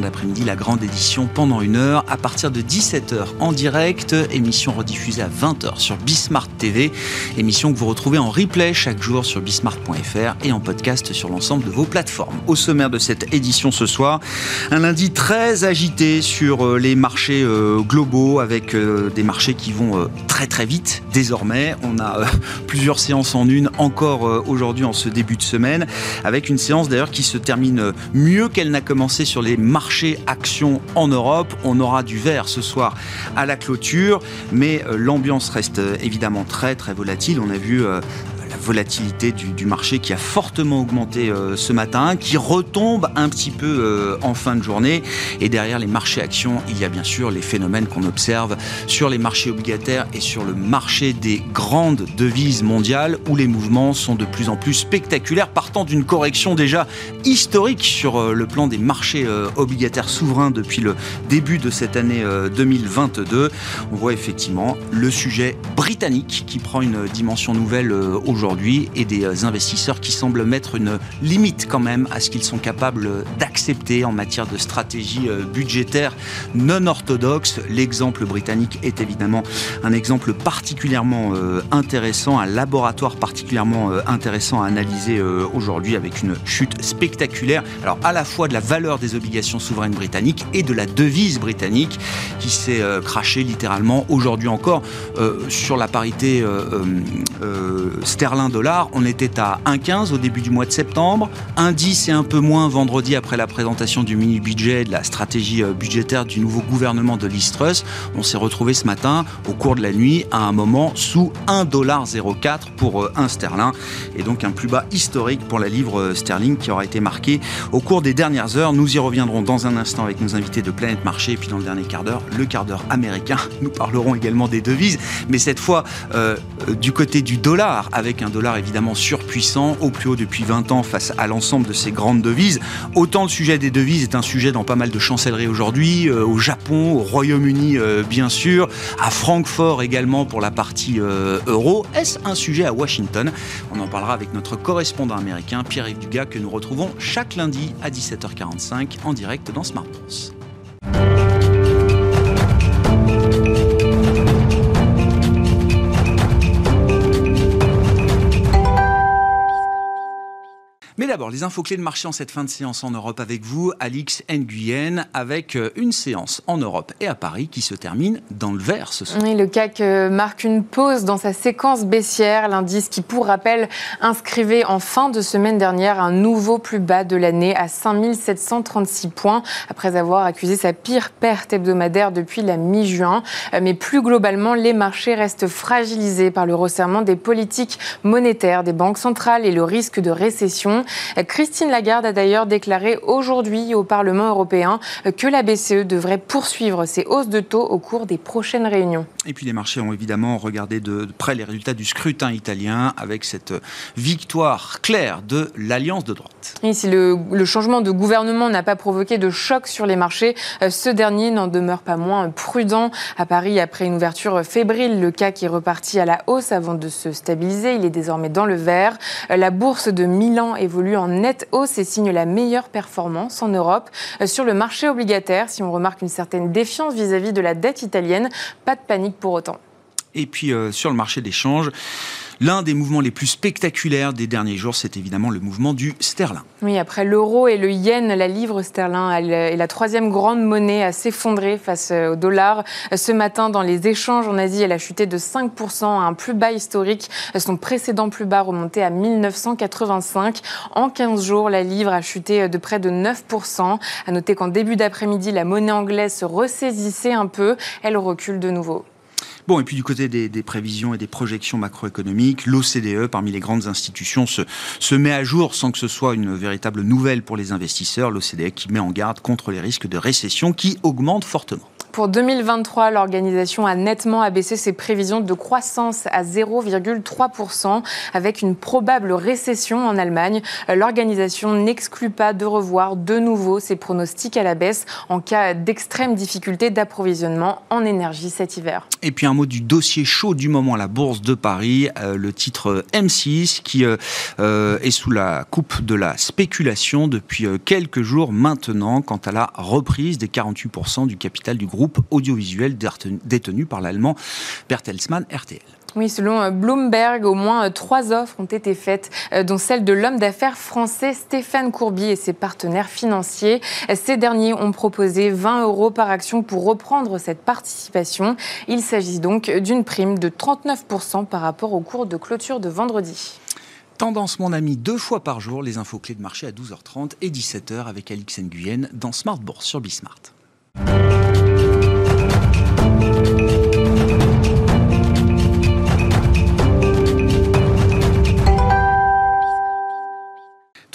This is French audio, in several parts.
D'après-midi la grande édition pendant une heure à partir de 17h en direct, émission rediffusée à 20h sur Bismart TV, émission que vous retrouvez en replay chaque jour sur bismart.fr et en podcast sur l'ensemble de vos plateformes. Au sommaire de cette édition ce soir, un lundi très agité sur euh, les marchés euh, globaux avec euh, des marchés qui vont très très vite désormais. On a plusieurs séances en une encore aujourd'hui en ce début de semaine avec une séance d'ailleurs qui se termine mieux qu'elle n'a commencé sur les marchés actions en Europe. On aura du vert ce soir à la clôture, mais euh, l'ambiance reste euh, évidemment très très volatile. On a vu euh, volatilité du, marché qui a fortement augmenté euh, ce matin, qui retombe un petit peu euh, en fin de journée. Et derrière les marchés actions, il y a bien sûr les phénomènes qu'on observe sur les marchés obligataires et sur le marché des grandes devises mondiales où les mouvements sont de plus en plus spectaculaires, partant d'une correction déjà historique sur euh, le plan des marchés obligataires souverains depuis le début de cette année 2022. On voit effectivement le sujet britannique qui prend une dimension nouvelle aujourd'hui et des euh, investisseurs qui semblent mettre une limite quand même à ce qu'ils sont capables d'accepter en matière de stratégie euh, budgétaire non orthodoxe. L'exemple britannique est évidemment un exemple particulièrement euh, intéressant, un laboratoire particulièrement intéressant à analyser aujourd'hui avec une chute spectaculaire. Alors à la fois de la valeur des obligations souveraines britanniques et de la devise britannique qui s'est crachée littéralement aujourd'hui encore sur la parité sterling on était à 1,15 au début du mois de septembre, 1,10 et un peu moins vendredi après la présentation du mini-budget de la stratégie euh, budgétaire du nouveau gouvernement de l'Istrus. On s'est retrouvé ce matin, au cours de la nuit, à un moment sous 1,04$ pour 1 euh, sterling, et donc un plus bas historique pour la livre euh, sterling qui aura été marqué au cours des dernières heures. Nous y reviendrons dans un instant avec nos invités de Planète Marché, et puis dans le dernier quart d'heure, le quart d'heure américain. Nous parlerons également des devises, mais cette fois du côté du dollar, avec un évidemment surpuissant, au plus haut depuis 20 ans face à l'ensemble de ces grandes devises. Autant le sujet des devises est un sujet dans pas mal de chancelleries aujourd'hui, euh, au Japon, au Royaume-Uni euh, bien sûr, à Francfort également pour la partie euh, euro. Est-ce un sujet à Washington? On en parlera avec notre correspondant américain Pierre-Yves Dugas que nous retrouvons chaque lundi à 17h45 en direct dans Smart. Me d'abord, les infos clés de marché en cette fin de séance en Europe avec vous, Alix Nguyen, avec euh, une séance en Europe et à Paris qui se termine dans le vert ce soir. Oui, le CAC marque une pause dans sa séquence baissière. L'indice qui, pour rappel, inscrivait en fin de semaine dernière un nouveau plus bas de l'année à 5736 points, après avoir accusé sa pire perte hebdomadaire depuis la mi-juin. Euh, mais plus globalement, les marchés restent fragilisés par le resserrement des politiques monétaires des banques centrales et le risque de récession. Christine Lagarde a d'ailleurs déclaré aujourd'hui au Parlement européen que la BCE devrait poursuivre ses hausses de taux au cours des prochaines réunions. Et puis les marchés ont évidemment regardé de près les résultats du scrutin italien avec cette victoire claire de l'Alliance de droite. Et si le, le changement de gouvernement n'a pas provoqué de choc sur les marchés, euh, ce dernier n'en demeure pas moins prudent. À Paris, après une ouverture fébrile, le CAC est reparti à la hausse avant de se stabiliser. Il est désormais dans le vert. Euh, la bourse de Milan évolue en nette hausse et signe la meilleure performance en Europe. Euh, sur le marché obligataire, si on remarque une certaine défiance vis-à-vis de la dette italienne, pas de panique pour autant. Et puis euh, sur le marché d'échange, L'un des mouvements les plus spectaculaires des derniers jours, c'est évidemment le mouvement du sterling. Oui, après l'euro et le yen, la livre sterling est la troisième grande monnaie à s'effondrer face au dollar. Ce matin, dans les échanges en Asie, elle a chuté de 5% à un plus bas historique. Son précédent plus bas remontait à 1985. En 15 jours, la livre a chuté de près de 9%. À noter qu'en début d'après-midi, la monnaie anglaise se ressaisissait un peu. Elle recule de nouveau. Bon, et puis du côté des, prévisions et des projections macroéconomiques, l'OCDE, parmi les grandes institutions, se, se met à jour sans que ce soit une véritable nouvelle pour les investisseurs. L'OCDE qui met en garde contre les risques de récession qui augmentent fortement. Pour 2023, l'organisation a nettement abaissé ses prévisions de croissance à 0,3%, avec une probable récession en Allemagne. L'organisation n'exclut pas de revoir de nouveau ses pronostics à la baisse en cas d'extrême difficulté d'approvisionnement en énergie cet hiver. Et puis un mot du dossier chaud du moment la Bourse de Paris, euh, le titre M6 qui euh, euh, est sous la coupe de la spéculation depuis quelques jours maintenant quant à la reprise des 48% du capital du groupe audiovisuel détenu par l'allemand Bertelsmann RTL. Oui, selon euh, Bloomberg, au moins euh, trois offres ont été faites, euh, dont celle de l'homme d'affaires français Stéphane Courby et ses partenaires financiers. Ces derniers ont proposé 20 euros par action pour reprendre cette participation. Il s'agit donc d'une prime de 39% par rapport au cours de clôture de vendredi. Tendance, mon ami, deux fois par jour, les infos clés de marché à 12h30 et 17h avec Alix Nguyen dans Smart Bourse sur Bismart. Música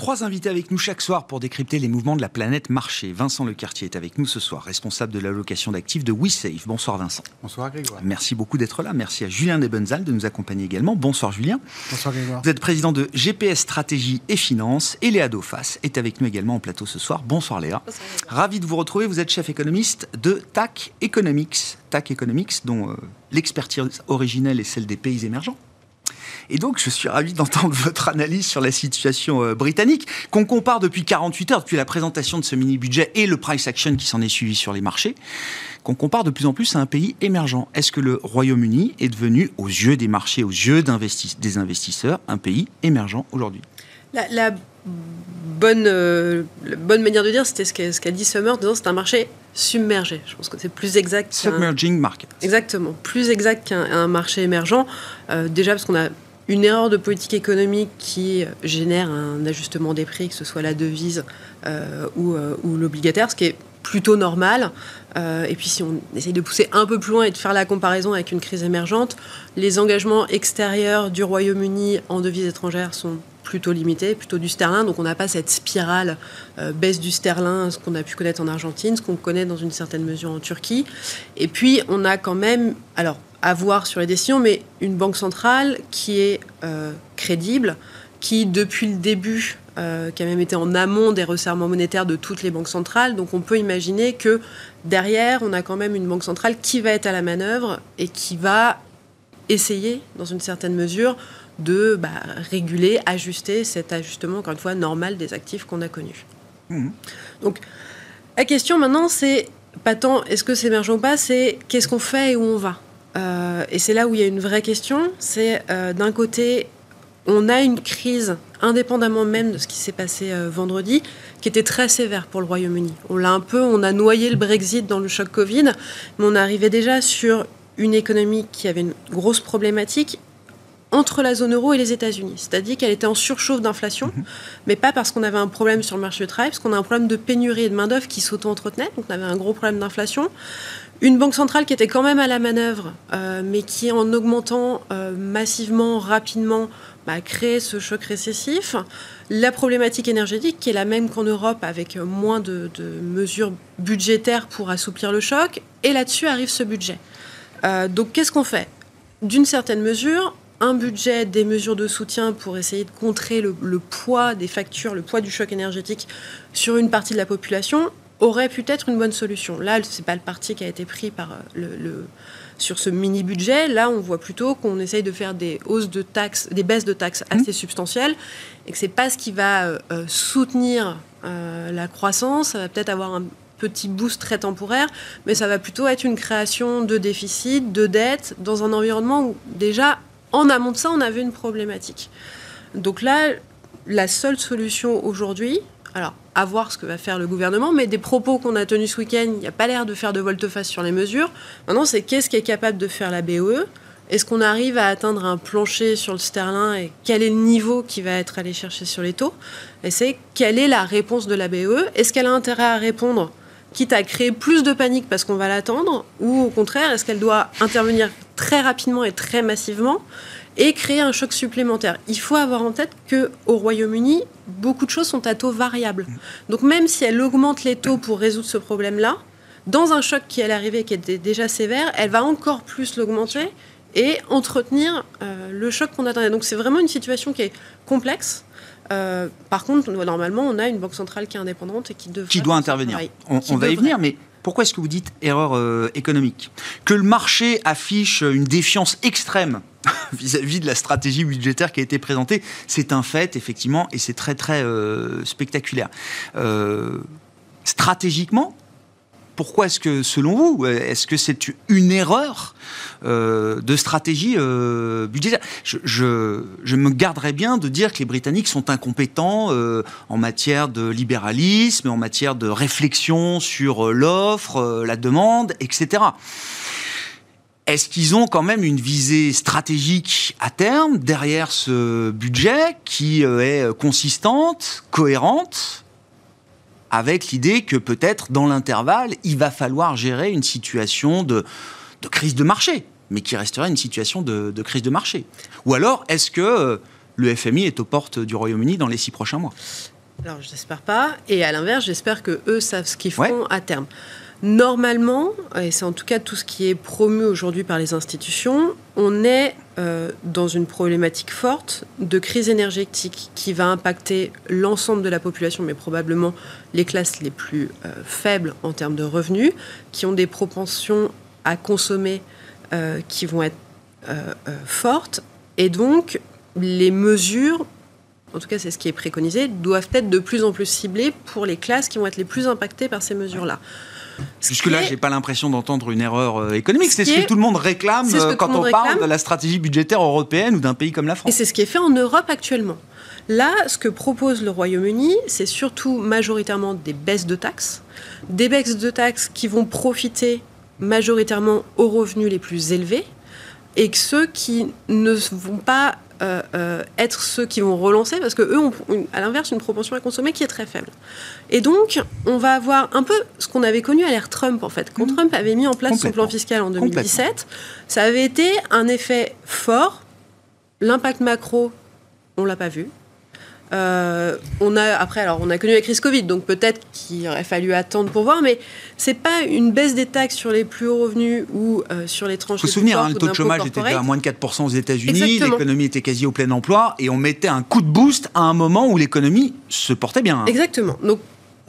Trois invités avec nous chaque soir pour décrypter les mouvements de la planète marché. Vincent Lecartier est avec nous ce soir, responsable de l'allocation d'actifs de WeSafe. Bonsoir Vincent. Bonsoir Grégoire. Merci beaucoup d'être là. Merci à Julien Debenzal de nous accompagner également. Bonsoir Julien. Bonsoir Grégoire. Vous êtes président de GPS Stratégie et Finances et Léa Dauphas est avec nous également en plateau ce soir. Bonsoir Léa. Bonsoir, Ravi de vous retrouver. Vous êtes chef économiste de TAC Economics. TAC Economics dont euh, l'expertise originelle est celle des pays émergents. Et donc, je suis ravi d'entendre votre analyse sur la situation euh, britannique, qu'on compare depuis 48 heures, depuis la présentation de ce mini-budget et le price action qui s'en est suivi sur les marchés, qu'on compare de plus en plus à un pays émergent. Est-ce que le Royaume-Uni est devenu, aux yeux des marchés, aux yeux des investisseurs, un pays émergent aujourd'hui? La, bonne, euh, bonne manière de dire, c'était ce qu'a dit Summer, c'est un marché submergé. Je pense que c'est plus exact. Submerging market. Exactement, plus exact qu'un marché émergent. Euh, déjà parce qu'on a une erreur de politique économique qui génère un ajustement des prix, que ce soit la devise euh, euh, ou, l'obligataire, ce qui est plutôt normal. Euh, et puis si on essaye de pousser un peu plus loin et de faire la comparaison avec une crise émergente, les engagements extérieurs du Royaume-Uni en devises étrangères sont plutôt limités, plutôt du sterling. Donc on n'a pas cette spirale baisse du sterling, ce qu'on a pu connaître en Argentine, ce qu'on connaît dans une certaine mesure en Turquie. Et puis on a quand même, alors à voir sur les décisions, mais une banque centrale qui est euh, crédible, qui depuis le début, euh, qui a même été en amont des resserrements monétaires de toutes les banques centrales. Donc on peut imaginer que derrière, on a quand même une banque centrale qui va être à la manœuvre et qui va essayer, dans une certaine mesure, de bah, réguler, ajuster cet ajustement, encore une fois, normal des actifs qu'on a connus. Mmh. Donc la question maintenant, c'est pas tant est-ce que c'est émergent ou pas, c'est qu'est-ce qu'on fait et où on va? Euh, et c'est là où il y a une vraie question. C'est euh, d'un côté, on a une crise, indépendamment même de ce qui s'est passé euh, vendredi, qui était très sévère pour le Royaume-Uni. On l'a un peu, on a noyé le Brexit dans le choc Covid, mais on arrivait déjà sur une économie qui avait une grosse problématique entre la zone euro et les États-Unis. C'est-à-dire qu'elle était en surchauffe d'inflation, mhm. mais pas parce qu'on avait un problème sur le marché du travail, parce qu'on a un problème de pénurie et de main-d'œuvre qui s'auto-entretenait. Donc on avait un gros problème d'inflation. Une banque centrale qui était quand même à la manœuvre, euh, mais qui, en augmentant euh, massivement, rapidement, bah, a créé ce choc récessif. La problématique énergétique, qui est la même qu'en Europe, avec moins de, mesures budgétaires pour assouplir le choc. Et là-dessus arrive ce budget. Euh, donc, qu'est-ce qu'on fait? D'une certaine mesure, un budget, des mesures de soutien pour essayer de contrer le, poids des factures, le poids du choc énergétique sur une partie de la population, aurait pu être une bonne solution. Là, ce n'est pas le parti qui a été pris par euh, le, sur ce mini budget. Là, on voit plutôt qu'on essaye de faire des hausses de taxes, des baisses de taxes mmh. assez substantielles, et que c'est pas ce qui va euh, euh, soutenir la croissance. Ça va peut-être avoir un petit boost très temporaire, mais ça va plutôt être une création de déficit, de dette, dans un environnement où déjà, en amont de ça, on avait une problématique. Donc là, la seule solution aujourd'hui, alors à voir ce que va faire le gouvernement, mais des propos qu'on a tenus ce week-end, il n'y a pas l'air de faire de volte-face sur les mesures. Maintenant, c'est qu'est-ce qui est capable de faire la BOE Est-ce qu'on arrive à atteindre un plancher sur le sterling et quel est le niveau qui va être allé chercher sur les taux? Et c'est quelle est la réponse de la BOE Est-ce qu'elle a intérêt à répondre quitte à créer plus de panique parce qu'on va l'attendre, ou au contraire, est-ce qu'elle doit intervenir très rapidement et très massivement? Et créer un choc supplémentaire. Il faut avoir en tête que au Royaume-Uni, beaucoup de choses sont à taux variable. Donc même si elle augmente les taux pour résoudre ce problème-là, dans un choc qui allait arriver, qui était déjà sévère, elle va encore plus l'augmenter et entretenir euh, le choc qu'on attendait. Donc c'est vraiment une situation qui est complexe. Euh, par contre, normalement, on a une banque centrale qui est indépendante et qui devrait... Qui doit intervenir. On, va y venir, mais pourquoi est-ce que vous dites erreur euh, économique? Que le marché affiche une défiance extrême vis-à-vis de la stratégie budgétaire qui a été présentée, c'est un fait, effectivement, et c'est très, très spectaculaire. stratégiquement, pourquoi est-ce que, selon vous, est-ce que c'est une erreur euh, de stratégie euh, budgétaire? Je, me garderais bien de dire que les Britanniques sont incompétents euh, en matière de libéralisme, en matière de réflexion sur l'offre, la demande, etc. Est-ce qu'ils ont quand même une visée stratégique à terme derrière ce budget qui est consistante, cohérente? Avec l'idée que peut-être dans l'intervalle, il va falloir gérer une situation de, crise de marché, mais qui resterait une situation de, crise de marché. Ou alors, est-ce que euh, le FMI est aux portes du Royaume-Uni dans les six prochains mois? Alors, je n'espère pas. Et à l'inverse, j'espère que eux savent ce qu'ils font à terme. Normalement, et c'est en tout cas tout ce qui est promu aujourd'hui par les institutions, on est euh, dans une problématique forte de crise énergétique qui va impacter l'ensemble de la population, mais probablement les classes les plus euh, faibles en termes de revenus, qui ont des propensions à consommer euh, qui vont être fortes. Et donc, les mesures, en tout cas c'est ce qui est préconisé, doivent être de plus en plus ciblées pour les classes qui vont être les plus impactées par ces mesures-là. Jusque-là, je n'ai pas l'impression d'entendre une erreur euh, économique. C'est ce, que tout le monde réclame euh, quand on parle de la stratégie budgétaire européenne ou d'un pays comme la France. Et c'est ce qui est fait en Europe actuellement. Là, ce que propose le Royaume-Uni, c'est surtout majoritairement des baisses de taxes, des baisses de taxes qui vont profiter majoritairement aux revenus les plus élevés, et que ceux qui ne vont pas euh, euh, être ceux qui vont relancer, parce que eux ont, à l'inverse, une propension à consommer qui est très faible. Et donc, on va avoir un peu ce qu'on avait connu à l'ère Trump, en fait. Quand mmh. Trump avait mis en place son plan fiscal en 2017, ça avait été un effet fort. L'impact macro, on l'a pas vu. Euh, on a après, alors on a connu la crise Covid, donc peut-être qu'il aurait fallu attendre pour voir, mais c'est pas une baisse des taxes sur les plus hauts revenus ou euh, sur les tranches. Faut se souvenir, hein, le taux de chômage était à moins de 4% aux États-Unis, l'économie était quasi au plein emploi, et on mettait un coup de boost à un moment où l'économie se portait bien. Hein. Exactement. Donc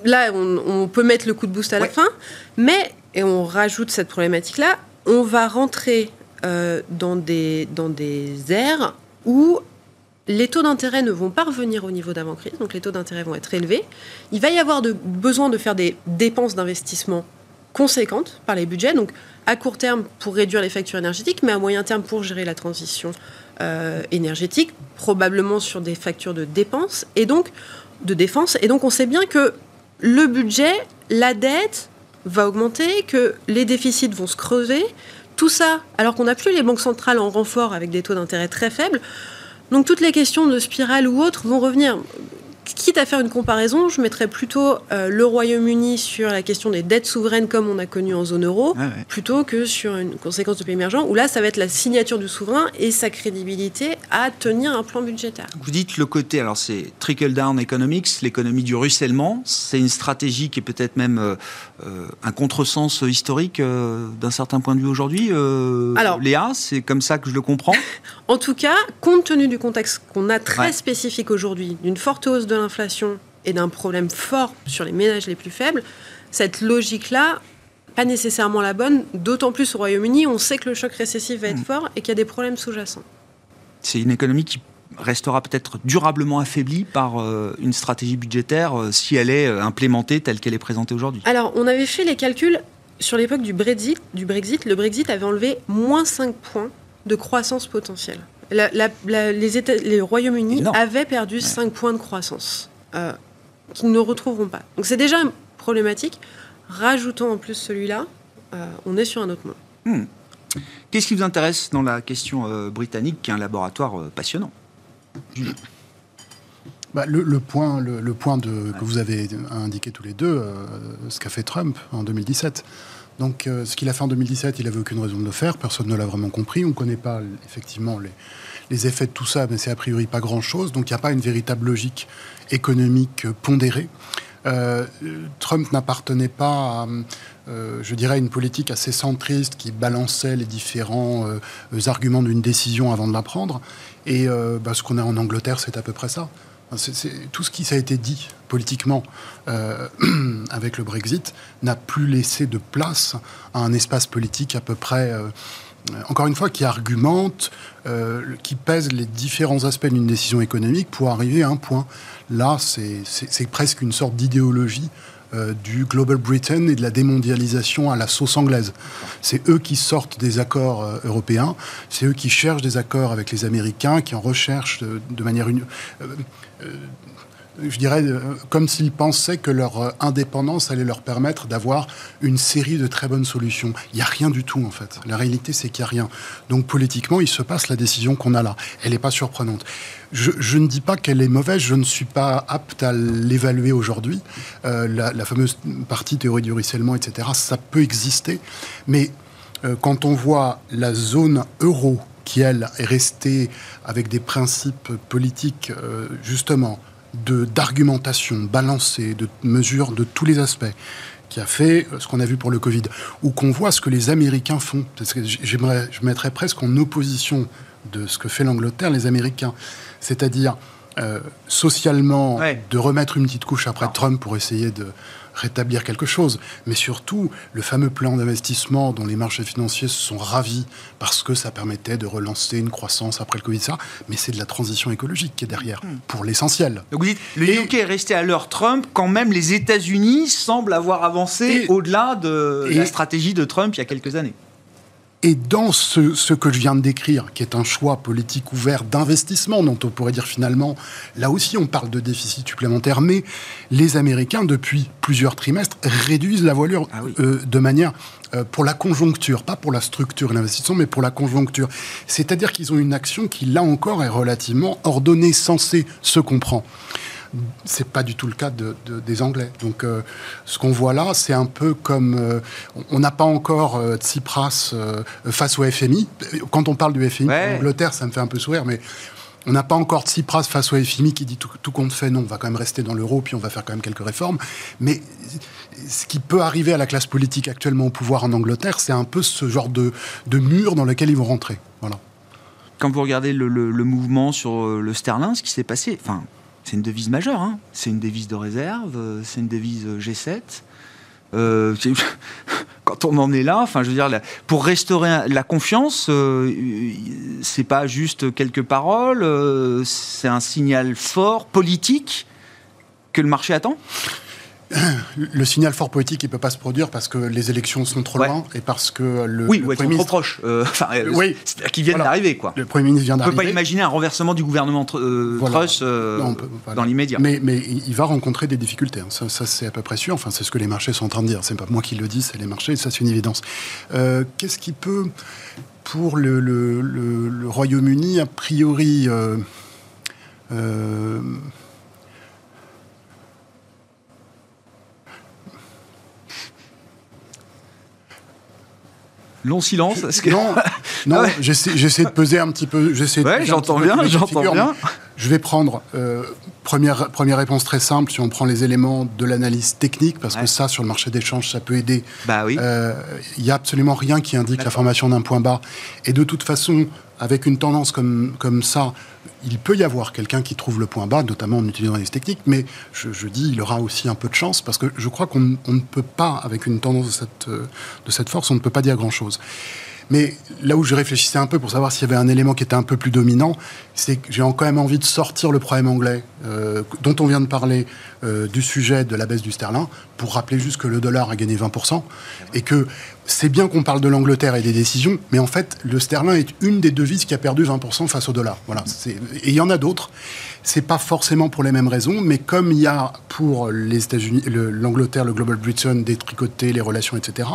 là, on, peut mettre le coup de boost à la fin, mais et on rajoute cette problématique-là, on va rentrer euh, dans des dans des aires où les taux d'intérêt ne vont pas revenir au niveau d'avant-crise, donc les taux d'intérêt vont être élevés. Il va y avoir besoin de faire des dépenses d'investissement conséquentes par les budgets, donc à court terme pour réduire les factures énergétiques, mais à moyen terme pour gérer la transition euh, énergétique, probablement sur des factures de dépenses et donc de défense. Et donc on sait bien que le budget, la dette va augmenter, que les déficits vont se creuser. Tout ça, alors qu'on n'a plus les banques centrales en renfort avec des taux d'intérêt très faibles, donc toutes les questions de spirale ou autres vont revenir. Quitte à faire une comparaison, je mettrais plutôt euh, le Royaume-Uni sur la question des dettes souveraines comme on a connu en zone euro, plutôt que sur une conséquence de pays émergent, où là, ça va être la signature du souverain et sa crédibilité à tenir un plan budgétaire. Vous dites le côté, alors c'est trickle-down economics, l'économie du ruissellement, c'est une stratégie qui est peut-être même euh, euh, un contresens historique d'un certain point de vue aujourd'hui. alors, Léa, c'est comme ça que je le comprends? En tout cas, compte tenu du contexte qu'on a très spécifique aujourd'hui, d'une forte hausse de l'inflation et d'un problème fort sur les ménages les plus faibles, cette logique-là, pas nécessairement la bonne, d'autant plus au Royaume-Uni, on sait que le choc récessif va être mm. fort et qu'il y a des problèmes sous-jacents. C'est une économie qui restera peut-être durablement affaiblie par euh, une stratégie budgétaire euh, si elle est euh, implémentée telle qu'elle est présentée aujourd'hui Alors, on avait fait les calculs sur l'époque du Brexit, du Brexit. Le Brexit avait enlevé moins 5 points de croissance potentielle les, États, les Royaumes-Unis avaient perdu 5 points de croissance euh, qu'ils ne retrouveront pas. Donc c'est déjà problématique. Rajoutons en plus celui-là, euh, on est sur un autre monde. Hmm. Qu'est-ce qui vous intéresse dans la question euh, britannique, qui est un laboratoire passionnant? Bah, le, point, le, point de, que vous avez indiqué tous les deux, ce qu'a fait Trump en 2017. Donc, ce qu'il a fait en 2017, il n'avait aucune raison de le faire. Personne ne l'a vraiment compris. On ne connaît pas effectivement les, effets de tout ça, mais c'est a priori pas grand-chose. Donc il n'y a pas une véritable logique économique pondérée. Trump n'appartenait pas à, je dirais, une politique assez centriste qui balançait les différents arguments d'une décision avant de la prendre. Et bah, ce qu'on a en Angleterre, c'est à peu près ça. Tout ce qui s'est été dit politiquement euh, avec le Brexit n'a plus laissé de place à un espace politique à peu près, euh, encore une fois, qui argumente, euh, qui pèse les différents aspects d'une décision économique pour arriver à un point. Là, c'est, presque une sorte d'idéologie du Global Britain et de la démondialisation à la sauce anglaise. C'est eux qui sortent des accords européens, c'est eux qui cherchent des accords avec les Américains, qui en recherchent de, manière... je dirais, euh, comme s'ils pensaient que leur euh, indépendance allait leur permettre d'avoir une série de très bonnes solutions. Il n'y a rien du tout, en fait. La réalité, c'est qu'il n'y a rien. Donc, politiquement, il se passe la décision qu'on a là. Elle n'est pas surprenante. Je, ne dis pas qu'elle est mauvaise, je ne suis pas apte à l'évaluer aujourd'hui. la, fameuse partie théorie du ruissellement, etc., ça peut exister. Mais quand on voit la zone euro qui, elle, est restée avec des principes politiques, euh, justement, d'argumentation balancée, de mesures de tous les aspects, qui a fait euh, ce qu'on a vu pour le Covid, ou qu'on voit ce que les Américains font. Parce que j'aimerais, je mettrais presque en opposition de ce que fait l'Angleterre, les Américains. C'est-à-dire, euh, socialement, de remettre une petite couche après Trump pour essayer de rétablir quelque chose, mais surtout le fameux plan d'investissement dont les marchés financiers se sont ravis parce que ça permettait de relancer une croissance après le Covid, ça, mais c'est de la transition écologique qui est derrière, hmm. pour l'essentiel. Donc vous dites, le UK est resté à l'heure Trump quand même les États-Unis semblent avoir avancé au-delà de la stratégie de Trump il y a quelques années. Et dans ce, ce, que je viens de décrire, qui est un choix politique ouvert d'investissement, dont on pourrait dire finalement, là aussi on parle de déficit supplémentaire, mais les Américains, depuis plusieurs trimestres, réduisent la voilure ah euh, de manière euh, pour la conjoncture, pas pour la structure et l'investissement, mais pour la conjoncture. C'est-à-dire qu'ils ont une action qui, là encore, est relativement ordonnée, censée, se comprend c'est pas du tout le cas des Anglais. Donc, euh, ce qu'on voit là, c'est un peu comme euh, on n'a pas encore euh, Tsipras face au FMI. Quand on parle du FMI, en Angleterre, ça me fait un peu sourire, mais on n'a pas encore Tsipras face au FMI qui dit tout, compte fait, non, on va quand même rester dans l'euro, puis on va faire quand même quelques réformes. Mais ce qui peut arriver à la classe politique actuellement au pouvoir en Angleterre, c'est un peu ce genre de, mur dans lequel ils vont rentrer. Voilà. Quand vous regardez le, le mouvement sur le sterling, ce qui s'est passé, enfin, c'est une devise majeure. Hein. C'est une devise de réserve, euh, c'est une devise euh, G7. Euh, quand on en est là, enfin, je veux dire, pour restaurer la confiance, c'est pas juste quelques paroles, c'est un signal fort politique que le marché attend? le signal fort politique, il peut pas se produire parce que les élections sont trop loin et parce que le. Oui, le Premier ministre... trop euh, enfin, euh, oui, qui viennent d'arriver, quoi. Le Premier ministre vient d'arriver. On peut pas imaginer un renversement du gouvernement euh, Truss dans l'immédiat. Mais, mais, il va rencontrer des difficultés. Hein. Ça, ça c'est à peu près sûr. Enfin, c'est ce que les marchés sont en train de dire. C'est pas moi qui le dis, c'est les marchés. Ça, c'est une évidence. Qu'est-ce qui peut, pour le, le, le Royaume-Uni, a priori. Long silence. Que... Non, non ah j'essaie de peser un petit peu. Ouais, j'entends bien, j'entends bien. Je vais prendre euh, première première réponse très simple. Si on prend les éléments de l'analyse technique, parce que ça sur le marché d'échange, ça peut aider. Bah oui. Euh, a absolument rien qui indique la formation d'un point bas. Et de toute façon, avec une tendance comme ça, il peut y avoir quelqu'un qui trouve le point bas, notamment en utilisant les techniques, mais je, dis il aura aussi un peu de chance parce que je crois qu'on ne peut pas, avec une tendance de cette, de cette force, on ne peut pas dire grand-chose. Mais là où je réfléchissais un peu pour savoir s'il y avait un élément qui était un peu plus dominant, c'est que j'ai quand même envie de sortir le problème anglais euh, dont on vient de parler euh, du sujet de la baisse du sterling pour rappeler juste que le dollar a gagné 20% et que c'est bien qu'on parle de l'Angleterre et des décisions, mais en fait, le sterling est une des devises qui a perdu 20% face au dollar. Voilà. Et il y en a d'autres. C'est pas forcément pour les mêmes raisons, mais comme il y a pour les États-Unis, l'Angleterre, le, Global Britain, des tricotés, les relations, etc.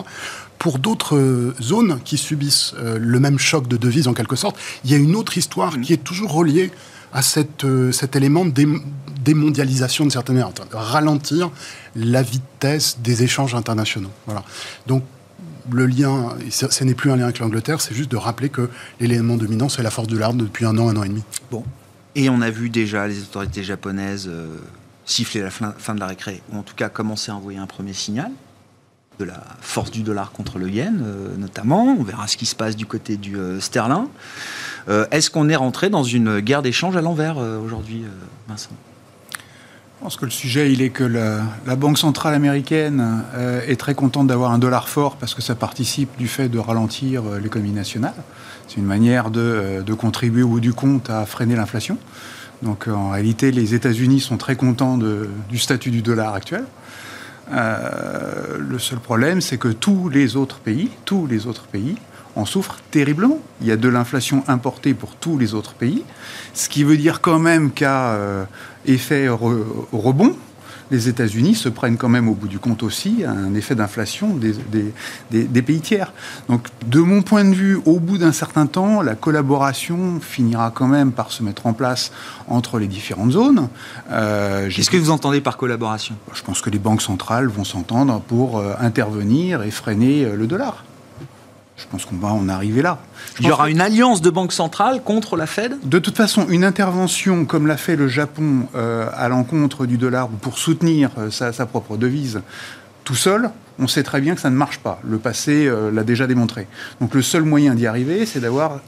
Pour d'autres euh, zones qui subissent euh, le même choc de devises en quelque sorte, il y a une autre histoire qui est toujours reliée à cette, euh, cet élément de démondialisation de certaines manière, ralentir la vitesse des échanges internationaux. Voilà. Donc le lien, ce n'est plus un lien avec l'Angleterre, c'est juste de rappeler que l'élément dominant, c'est la force de l'arme depuis un an, un an et demi. Bon. Et on a vu déjà les autorités japonaises siffler la fin de la récré, ou en tout cas commencer à envoyer un premier signal de la force du dollar contre le yen, notamment. On verra ce qui se passe du côté du sterling. Est-ce qu'on est rentré dans une guerre d'échange à l'envers aujourd'hui, Vincent? Je pense que le sujet, il est que la, Banque centrale américaine euh, est très contente d'avoir un dollar fort parce que ça participe du fait de ralentir euh, l'économie nationale. C'est une manière de, euh, contribuer au bout du compte à freiner l'inflation. Donc en réalité, les États-Unis sont très contents du statut du dollar actuel. Le seul problème, c'est que tous les autres pays, tous les autres pays, en souffrent terriblement. Il y a de l'inflation importée pour tous les autres pays, ce qui veut dire quand même qu'à euh, effet rebond, les États-Unis se prennent quand même au bout du compte aussi un effet d'inflation des, des, pays tiers. Donc, de mon point de vue, au bout d'un certain temps, la collaboration finira quand même par se mettre en place entre les différentes zones. Euh, Qu'est-ce que vous entendez par collaboration? Je pense que les banques centrales vont s'entendre pour euh, intervenir et freiner le dollar. Je pense qu'on va en arriver là. Il y aura une alliance de banques centrales contre la Fed De toute façon, une intervention comme l'a fait le Japon euh, à l'encontre du dollar pour soutenir euh, sa, propre devise tout seul, on sait très bien que ça ne marche pas. Le passé euh, l'a déjà démontré. Donc le seul moyen d'y arriver, c'est d'avoir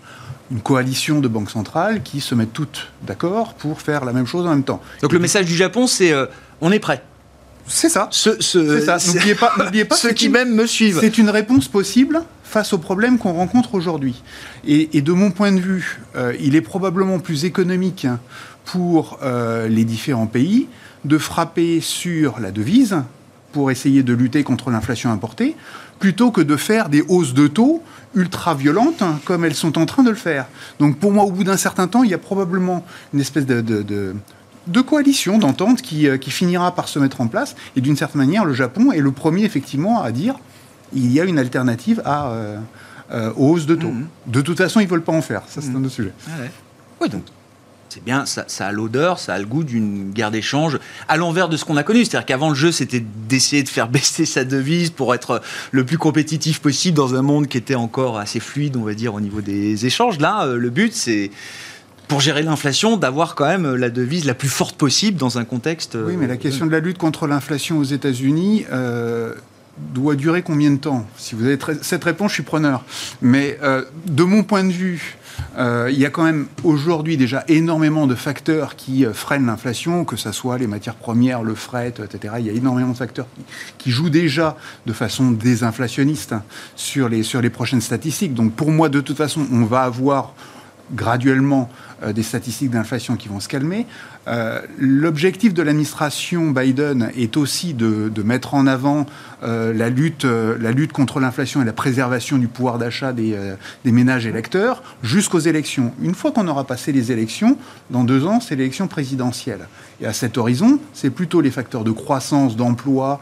une coalition de banques centrales qui se mettent toutes d'accord pour faire la même chose en même temps. Donc le message du Japon, c'est on est prêt. C'est ça. Ça. N'oubliez pas, pas ceux qui même me suivent. C'est une réponse possible face aux problèmes qu'on rencontre aujourd'hui. Et, de mon point de vue, euh, il est probablement plus économique pour euh, les différents pays de frapper sur la devise pour essayer de lutter contre l'inflation importée, plutôt que de faire des hausses de taux ultra violentes comme elles sont en train de le faire. Donc pour moi, au bout d'un certain temps, il y a probablement une espèce de, de coalition, d'entente qui, euh, qui, finira par se mettre en place. Et d'une certaine manière, le Japon est le premier, effectivement, à dire il y a une alternative à, euh, euh, aux hausses de taux. Mhm. De toute façon, ils ne veulent pas en faire. Ça, c'est un autre sujet. Ah oui, donc c'est bien, ça, a l'odeur, ça a le goût d'une guerre d'échange à l'envers de ce qu'on a connu. C'est-à-dire qu'avant le jeu, c'était d'essayer de faire baisser sa devise pour être le plus compétitif possible dans un monde qui était encore assez fluide, on va dire, au niveau des échanges. Là, euh, le but, c'est pour gérer l'inflation, d'avoir quand même la devise la plus forte possible dans un contexte. Oui, mais la question de la lutte contre l'inflation aux États-Unis, doit durer combien de temps? Si vous avez cette réponse, je suis preneur. Mais euh, de mon point de vue, euh, il y a quand même aujourd'hui déjà énormément de facteurs qui euh, freinent l'inflation, que ce soit les matières premières, le fret, etc. Il y a énormément de facteurs qui, jouent déjà de façon désinflationniste sur, les, sur les prochaines statistiques. Donc pour moi, de toute façon, on va avoir graduellement des statistiques d'inflation qui vont se calmer. Euh, l'objectif de l'administration Biden est aussi de, mettre en avant euh, la, lutte, euh, contre l'inflation et la préservation du pouvoir d'achat des, ménages électeurs jusqu'aux élections. Une fois qu'on aura passé les élections, dans deux ans, c'est l'élection présidentielle. Et à cet horizon, c'est plutôt les facteurs de croissance, d'emploi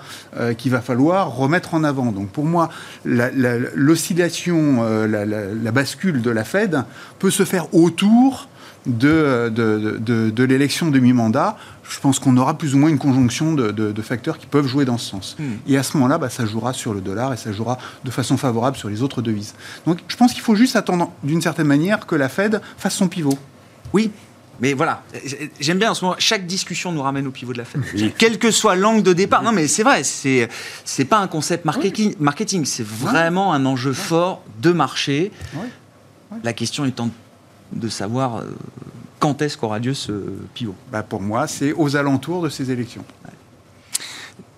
qu'il va falloir remettre en avant. Donc pour moi, l'oscillation, la, la, bascule de la Fed peut se faire autour de, de, de, l'élection de mi-mandat, je pense qu'on aura plus ou moins une conjonction de, facteurs qui peuvent jouer dans ce sens. Hmm. Et à ce moment-là, bah, ça jouera sur le dollar et ça jouera de façon favorable sur les autres devises. Donc je pense qu'il faut juste attendre d'une certaine manière que la Fed fasse son pivot. Oui, mais voilà, j'aime bien en ce moment, chaque discussion nous ramène au pivot de la Fed. Quel que soit l'angle de départ. Non, mais c'est vrai, c'est, c'est pas un concept marketing, marketing c'est vraiment un enjeu fort de marché. La question étant de savoir euh, quand est-ce qu'aura lieu ce pivot bah Pour moi, c'est aux alentours de ces élections.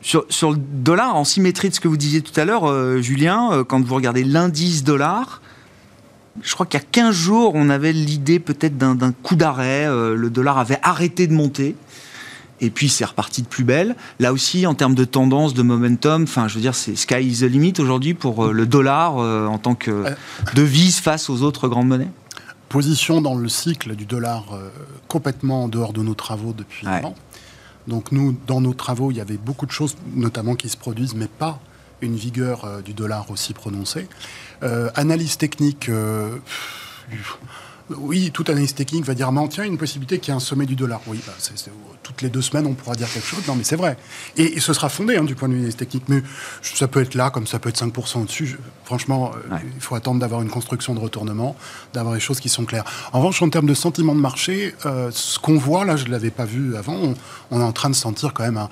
Sur, le dollar, en symétrie de ce que vous disiez tout à l'heure, euh, Julien, euh, quand vous regardez l'indice dollar, je crois qu'il y a 15 jours, on avait l'idée peut-être d'un coup d'arrêt. le dollar avait arrêté de monter. Et puis c'est reparti de plus belle. Là aussi, en termes de tendance, de momentum, enfin, je veux dire, c'est sky is the limit aujourd'hui pour le dollar en tant que devise face aux autres grandes monnaies position dans le cycle du dollar euh, complètement en dehors de nos travaux depuis un an. Donc nous, dans nos travaux, il y avait beaucoup de choses, notamment qui se produisent, mais pas une vigueur euh, du dollar aussi prononcée. Euh, analyse technique, Oui, tout analyste technique va dire, mais tiens, une possibilité qu'il y ait un sommet du dollar. Oui, bah, toutes les deux semaines, on pourra dire quelque chose. Non, mais c'est vrai. Et, ce sera fondé hein, du point de vue analyse technique. Mais ça peut être là, comme ça peut être 5% au-dessus. Franchement, euh, il faut attendre d'avoir une construction de retournement, d'avoir des choses qui sont claires. En revanche, en termes de sentiment de marché, euh, ce qu'on voit, là, je ne l'avais pas vu avant, on, est en train de sentir quand même,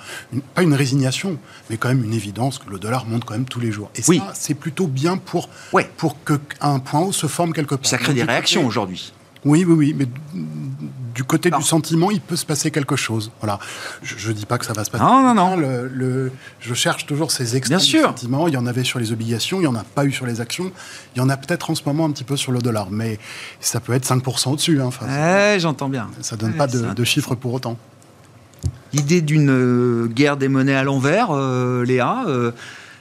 pas une résignation, mais quand même une évidence que le dollar monte quand même tous les jours. Et ça, c'est plutôt bien pour, ouais. pour qu'un point haut se forme quelque part. Ça crée des réactions aujourd'hui. Oui, oui, oui, mais du côté du sentiment, il peut se passer quelque chose. Voilà. Je ne dis pas que ça va se passer. Non, non, non. Le, je cherche toujours ces extrêmes sentiments. Il y en avait sur les obligations, il n'y en a pas eu sur les actions. Il y en a peut-être en ce moment un petit peu sur le dollar, mais ça peut être 5% au-dessus. Hein. J'entends bien. Ça ne donne pas de, chiffres pour autant. L'idée d'une euh, guerre des monnaies à l'envers, euh, Léa euh,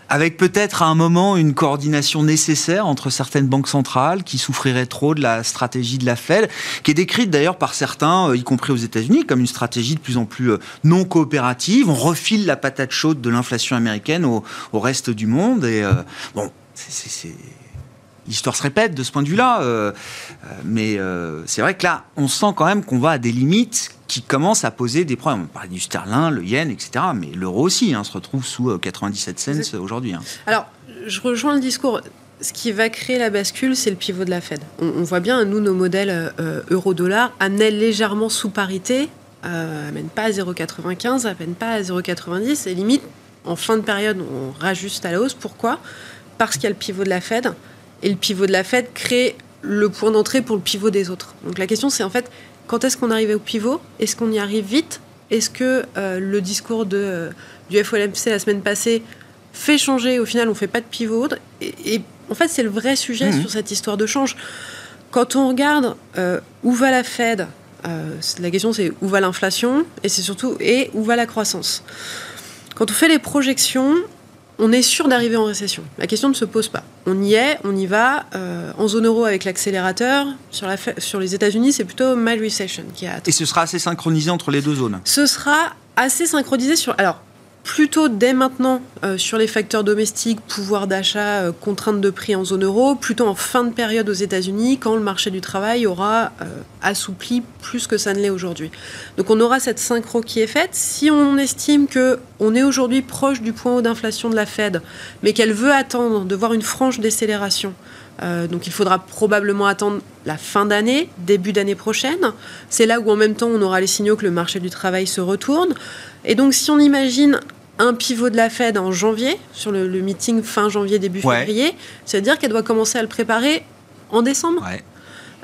avec peut-être à un moment une coordination nécessaire entre certaines banques centrales qui souffriraient trop de la stratégie de la Fed, qui est décrite d'ailleurs par certains, euh, y compris aux États-Unis, comme une stratégie de plus en plus euh, non coopérative. On refile la patate chaude de l'inflation américaine au, reste du monde. Et euh, bon, l'histoire se répète de ce point de vue-là. mais c'est vrai que là, on sent quand même qu'on va à des limites qui commence à poser des problèmes. On parlait du sterling, le yen, etc. Mais l'euro aussi hein, se retrouve sous 97 euh, cents aujourd'hui. Hein. Alors, je rejoins le discours. Ce qui va créer la bascule, c'est le pivot de la Fed. On, voit bien, nous, nos modèles euh, euro-dollar amenaient légèrement sous parité, euh, amènent pas à 0,95, amènent pas à 0,90, et limite, en fin de période, on rajuste à la hausse. Pourquoi? Parce qu'il y a le pivot de la Fed, et le pivot de la Fed crée le point d'entrée pour le pivot des autres. Donc la question, c'est en fait, quand est-ce qu'on arrive au pivot? Est-ce qu'on y arrive vite? Est-ce que euh, le discours de, euh, du FOMC la semaine passée fait changer? Au final, on ne fait pas de pivot. Et, en fait, c'est le vrai sujet mmh. sur cette histoire de change. Quand on regarde euh, où va la Fed, la question c'est où va l'inflation? Et c'est surtout et où va la croissance? Quand on fait les projections, on est sûr d'arriver en récession. La question ne se pose pas. On y est, on y va. Euh, en zone euro avec l'accélérateur, sur, sur les États-Unis, c'est plutôt mild recession qui a. Et ce sera assez synchronisé entre les deux zones? Ce sera assez synchronisé sur. Alors, plutôt dès maintenant euh, sur les facteurs domestiques, pouvoir d'achat, euh, contraintes de prix en zone euro, plutôt en fin de période aux États-Unis, quand le marché du travail aura euh, assoupli plus que ça ne l'est aujourd'hui. Donc on aura cette synchro qui est faite. Si on estime que on est aujourd'hui proche du point haut d'inflation de la Fed, mais qu'elle veut attendre de voir une franche décélération, donc il faudra probablement attendre la fin d'année, début d'année prochaine. C'est là où en même temps on aura les signaux que le marché du travail se retourne. Et donc si on imagine un pivot de la Fed en janvier, sur le, meeting fin janvier, début février. Ça veut dire qu'elle doit commencer à le préparer en décembre.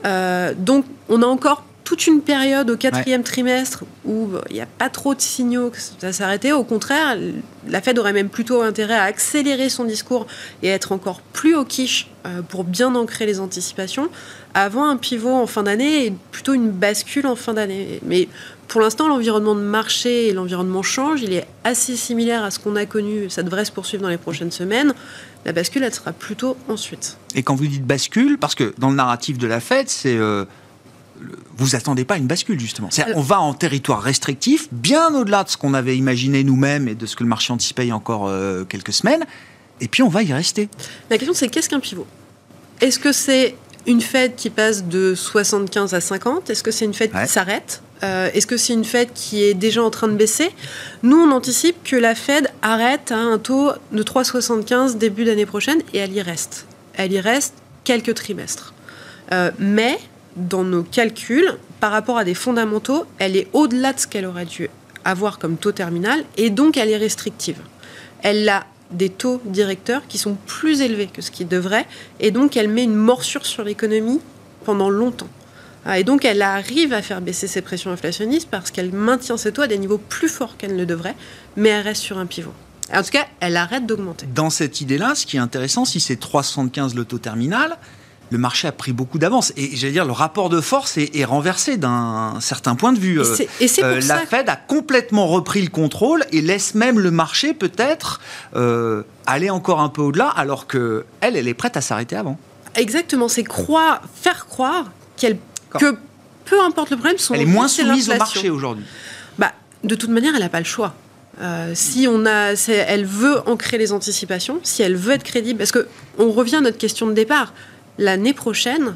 Euh, donc, on a encore toute une période au quatrième trimestre où euh, il n'y a pas trop de signaux que ça va s'arrêter. Au contraire, la Fed aurait même plutôt intérêt à accélérer son discours et à être encore plus au quiche euh, pour bien ancrer les anticipations avant un pivot en fin d'année et plutôt une bascule en fin d'année. Mais pour l'instant, l'environnement de marché et l'environnement change. Il est assez similaire à ce qu'on a connu. Ça devrait se poursuivre dans les prochaines semaines. La bascule, elle sera plutôt ensuite. Et quand vous dites bascule, parce que dans le narratif de la Fed, c'est euh, vous attendez pas une bascule justement. on va en territoire restrictif, bien au-delà de ce qu'on avait imaginé nous-mêmes et de ce que le marché anticipait il y a encore euh, quelques semaines. Et puis on va y rester. La question c'est qu'est-ce qu'un pivot? Est-ce que c'est une Fed qui passe de 75 à 50 Est-ce que c'est une Fed qui s'arrête? Euh, Est-ce que c'est une Fed qui est déjà en train de baisser? Nous, on anticipe que la Fed arrête à un taux de 3,75 début d'année prochaine et elle y reste. Elle y reste quelques trimestres. Euh, mais dans nos calculs, par rapport à des fondamentaux, elle est au-delà de ce qu'elle aurait dû avoir comme taux terminal et donc elle est restrictive. Elle a des taux directeurs qui sont plus élevés que ce qui devrait et donc elle met une morsure sur l'économie pendant longtemps. Ah, et donc, elle arrive à faire baisser ses pressions inflationnistes parce qu'elle maintient ses taux à des niveaux plus forts qu'elle ne devrait, mais elle reste sur un pivot. En tout cas, elle arrête d'augmenter. Dans cette idée-là, ce qui est intéressant, si c'est 375 le taux terminal, le marché a pris beaucoup d'avance. Et j'allais dire, le rapport de force est, renversé d'un certain point de vue. Et c'est, euh, la Fed a complètement repris le contrôle et laisse même le marché peut-être euh, aller encore un peu au-delà, alors que elle, elle est prête à s'arrêter avant. Exactement, c'est croire, faire croire qu'elle que peu importe le problème, son elle est moins soumise au marché aujourd'hui. Bah, de toute manière, elle n'a pas le choix. Euh, si on a, elle veut ancrer les anticipations, si elle veut être crédible, parce que on revient à notre question de départ. L'année prochaine,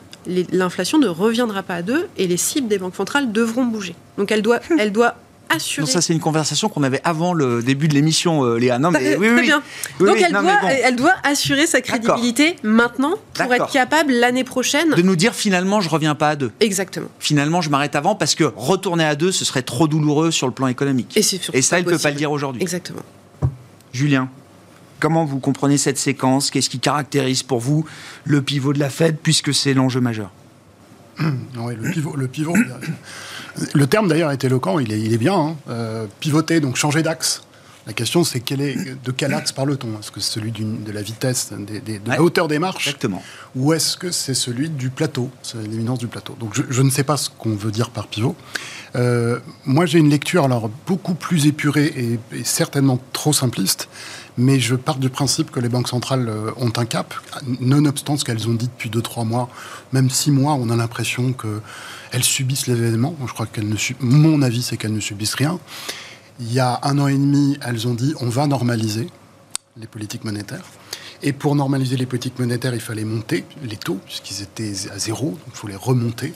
l'inflation ne reviendra pas à 2 et les cibles des banques centrales devront bouger. Donc elle doit, elle doit assurer. ça, c'est une conversation qu'on avait avant le début de l'émission, euh, Léa. Non, mais oui, oui, bien. Donc, elle, doit, elle, doit, assurer sa crédibilité maintenant pour être capable l'année prochaine. De nous dire finalement, je reviens pas à deux. Exactement. Finalement, je m'arrête avant parce que retourner à deux, ce serait trop douloureux sur le plan économique. Et, Et ça, elle ne peut pas le dire aujourd'hui. Exactement. Julien Comment vous comprenez cette séquence? Qu'est-ce qui caractérise pour vous le pivot de la Fed, puisque c'est l'enjeu majeur? Oui, le pivot, le pivot le terme d'ailleurs est éloquent, il est, il est bien. Hein. Euh, pivoter, donc changer d'axe. La question, c'est quel est, de quel axe parle-t-on? Est-ce que c'est celui de la vitesse, de la hauteur des marches? Exactement. Ou est-ce que c'est celui du plateau, c'est l'éminence du plateau? Donc je, ne sais pas ce qu'on veut dire par pivot. Euh, moi, j'ai une lecture alors beaucoup plus épurée et, et, certainement trop simpliste, mais je pars du principe que les banques centrales euh, ont un cap, nonobstant ce qu'elles ont dit depuis 2-3 mois, même 6 mois, on a l'impression qu'elles subissent l'événement. Je crois qu'elles ne mon avis, c'est qu'elles ne subissent rien. Il y a un an et demi, elles ont dit on va normaliser les politiques monétaires. Et pour normaliser les politiques monétaires, il fallait monter les taux, puisqu'ils étaient à zéro, il faut les remonter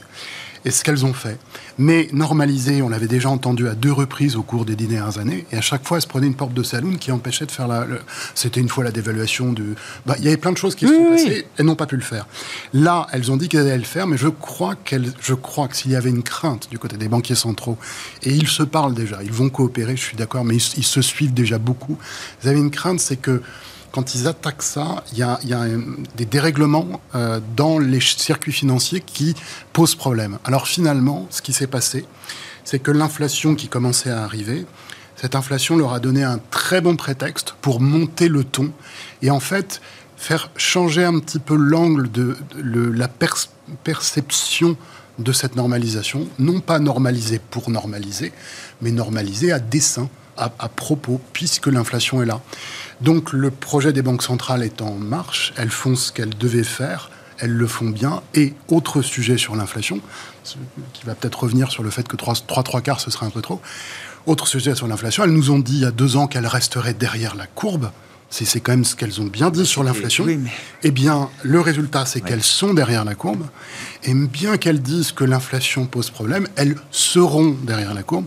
et ce qu'elles ont fait. Mais normaliser, on l'avait déjà entendu à deux reprises au cours des dernières années, et à chaque fois, elles se prenaient une porte de saloon qui empêchait de faire la. C'était une fois la dévaluation du. Bah, il y avait plein de choses qui se sont passées, elles n'ont pas pu le faire. Là, elles ont dit qu'elles allaient le faire, mais je crois, qu'elles, je crois que s'il y avait une crainte du côté des banquiers centraux, et ils se parlent déjà, ils vont coopérer, je suis d'accord, mais ils, ils se suivent déjà beaucoup. Vous avez une crainte, c'est que quand ils attaquent ça, il y a, des dérèglements euh, dans les circuits financiers qui posent problème. Alors finalement, ce qui s'est passé, c'est que l'inflation qui commençait à arriver, cette inflation leur a donné un très bon prétexte pour monter le ton et en fait faire changer un petit peu l'angle de, la perception de cette normalisation, non pas normaliser pour normaliser, mais normaliser à dessein, à propos, puisque l'inflation est là. Donc le projet des banques centrales est en marche, elles font ce qu'elles devaient faire, elles le font bien. Et autre sujet sur l'inflation, qui va peut-être revenir sur le fait que 3, 3, quarts, ce serait un peu trop. Autre sujet sur l'inflation, elles nous ont dit il y a deux ans qu'elles resteraient derrière la courbe. C'est quand même ce qu'elles ont bien dit sur l'inflation. Eh bien, le résultat, c'est qu'elles sont derrière la courbe. Et bien qu'elles disent que l'inflation pose problème, elles seront derrière la courbe.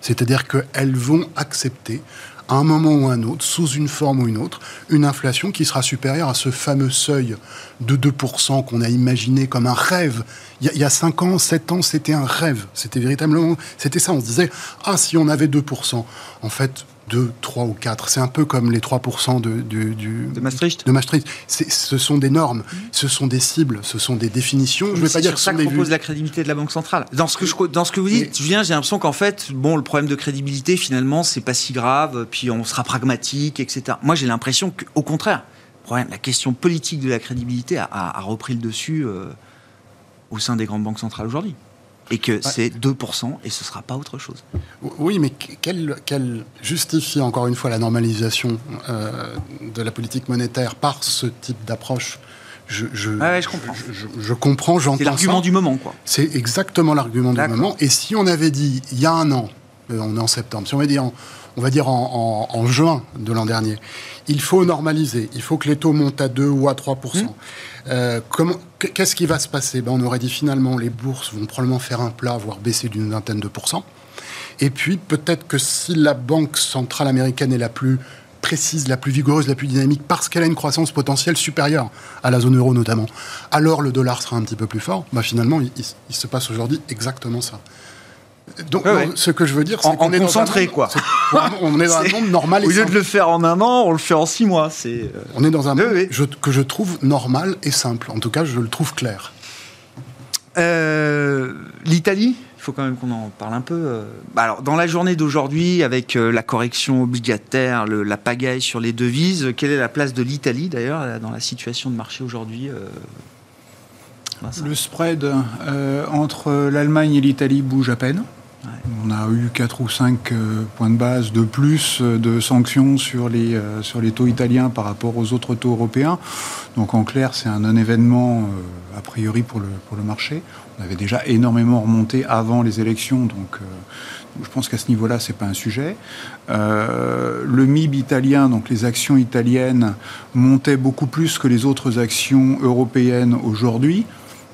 C'est-à-dire qu'elles vont accepter à un moment ou un autre, sous une forme ou une autre, une inflation qui sera supérieure à ce fameux seuil de 2% qu'on a imaginé comme un rêve. Il y, a, 5 ans, 7 ans, c'était un rêve. C'était véritablement, c'était ça. On se disait, ah, si on avait 2%. En fait, 2, 3 ou 4. C'est un peu comme les 3% de, du, de Maastricht. De Maastricht. Ce sont des normes, ce sont des cibles, ce sont des définitions. Je ne pas dire que ça que propose la crédibilité de la Banque centrale. Dans ce que, je, dans ce que vous dites, Julien, j'ai l'impression qu'en fait, bon, le problème de crédibilité, finalement, c'est pas si grave, puis on sera pragmatique, etc. Moi, j'ai l'impression qu'au contraire, la question politique de la crédibilité a, repris le dessus euh, au sein des grandes banques centrales aujourd'hui et que c'est 2% et ce ne sera pas autre chose. Oui, mais quelle, justifie encore une fois la normalisation euh, de la politique monétaire par ce type d'approche? Je, je, je, comprends. Je, comprends, j'entends. C'est l'argument du moment, quoi. C'est exactement l'argument du moment. Et si on avait dit il y a un an, euh, on est en septembre, si on en, va dire en, juin de l'an dernier, il faut normaliser, il faut que les taux montent à 2 ou à 3% mmh. euh, Qu'est-ce qui va se passer? Ben, On aurait dit finalement les bourses vont probablement faire un plat, voire baisser d'une vingtaine de pourcents. Et puis peut-être que si la Banque centrale américaine est la plus précise, la plus vigoureuse, la plus dynamique, parce qu'elle a une croissance potentielle supérieure à la zone euro notamment, alors le dollar sera un petit peu plus fort. Ben, finalement, il se passe aujourd'hui exactement ça. Donc, ce que je veux dire, c'est qu'on est concentré, quoi. on est dans un monde normal. Au lieu de le faire en un an, on le fait en six mois. C'est. Euh, on est dans un monde que je trouve normal et simple. En tout cas, je le trouve clair. Euh, L'Italie, il faut quand même qu'on en parle un peu. Euh. Bah, alors, dans la journée d'aujourd'hui, avec la correction obligataire, la pagaille sur les devises, quelle est la place de l'Italie d'ailleurs dans la situation de marché aujourd'hui le spread entre l'Allemagne et l'Italie bouge à peine. On a eu 4 ou 5 euh, points de base de plus euh, de sanctions sur les, euh, sur les taux italiens par rapport aux autres taux européens. Donc en clair, c'est un non-événement a priori pour le, pour le marché. On avait déjà énormément remonté avant les élections, donc je pense qu'à ce niveau-là, ce n'est pas un sujet. le MIB italien, donc les actions italiennes, montaient beaucoup plus que les autres actions européennes aujourd'hui.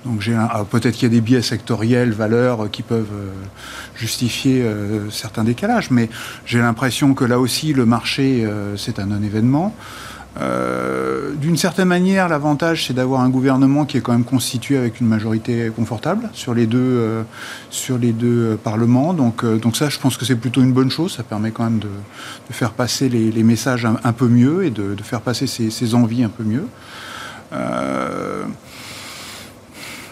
Donc ah, peut-être qu'il y a des biais sectoriels, valeurs qui peuvent justifier certains décalages, mais j'ai l'impression que là aussi le marché c'est un non-événement. Euh, d'une certaine manière, l'avantage, c'est d'avoir un gouvernement qui est quand même constitué avec une majorité confortable sur les deux, euh, sur les deux parlements. Donc, euh, donc ça, je pense que c'est plutôt une bonne chose. Ça permet quand même de, faire passer les, messages un, peu mieux et de, faire passer ses, envies un peu mieux.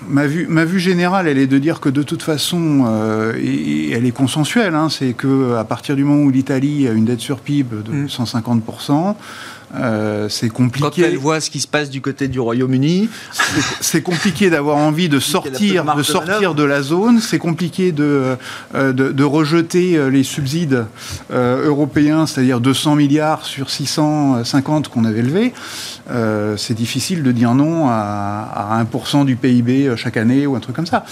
Ma vue, ma vue, générale, elle est de dire que de toute façon, et, elle est consensuelle, hein, c'est qu'à partir du moment où l'Italie a une dette sur PIB de 150%, mmh. Euh, c'est compliqué. Quand elle voit ce qui se passe du côté du Royaume-Uni, c'est compliqué d'avoir envie de sortir, de sortir de la zone. C'est compliqué de, euh, de, rejeter euh, les subsides européens, c'est-à-dire 200 milliards sur 650 qu'on avait levés. c'est difficile de dire non à, 1% du PIB chaque année ou un truc comme ça.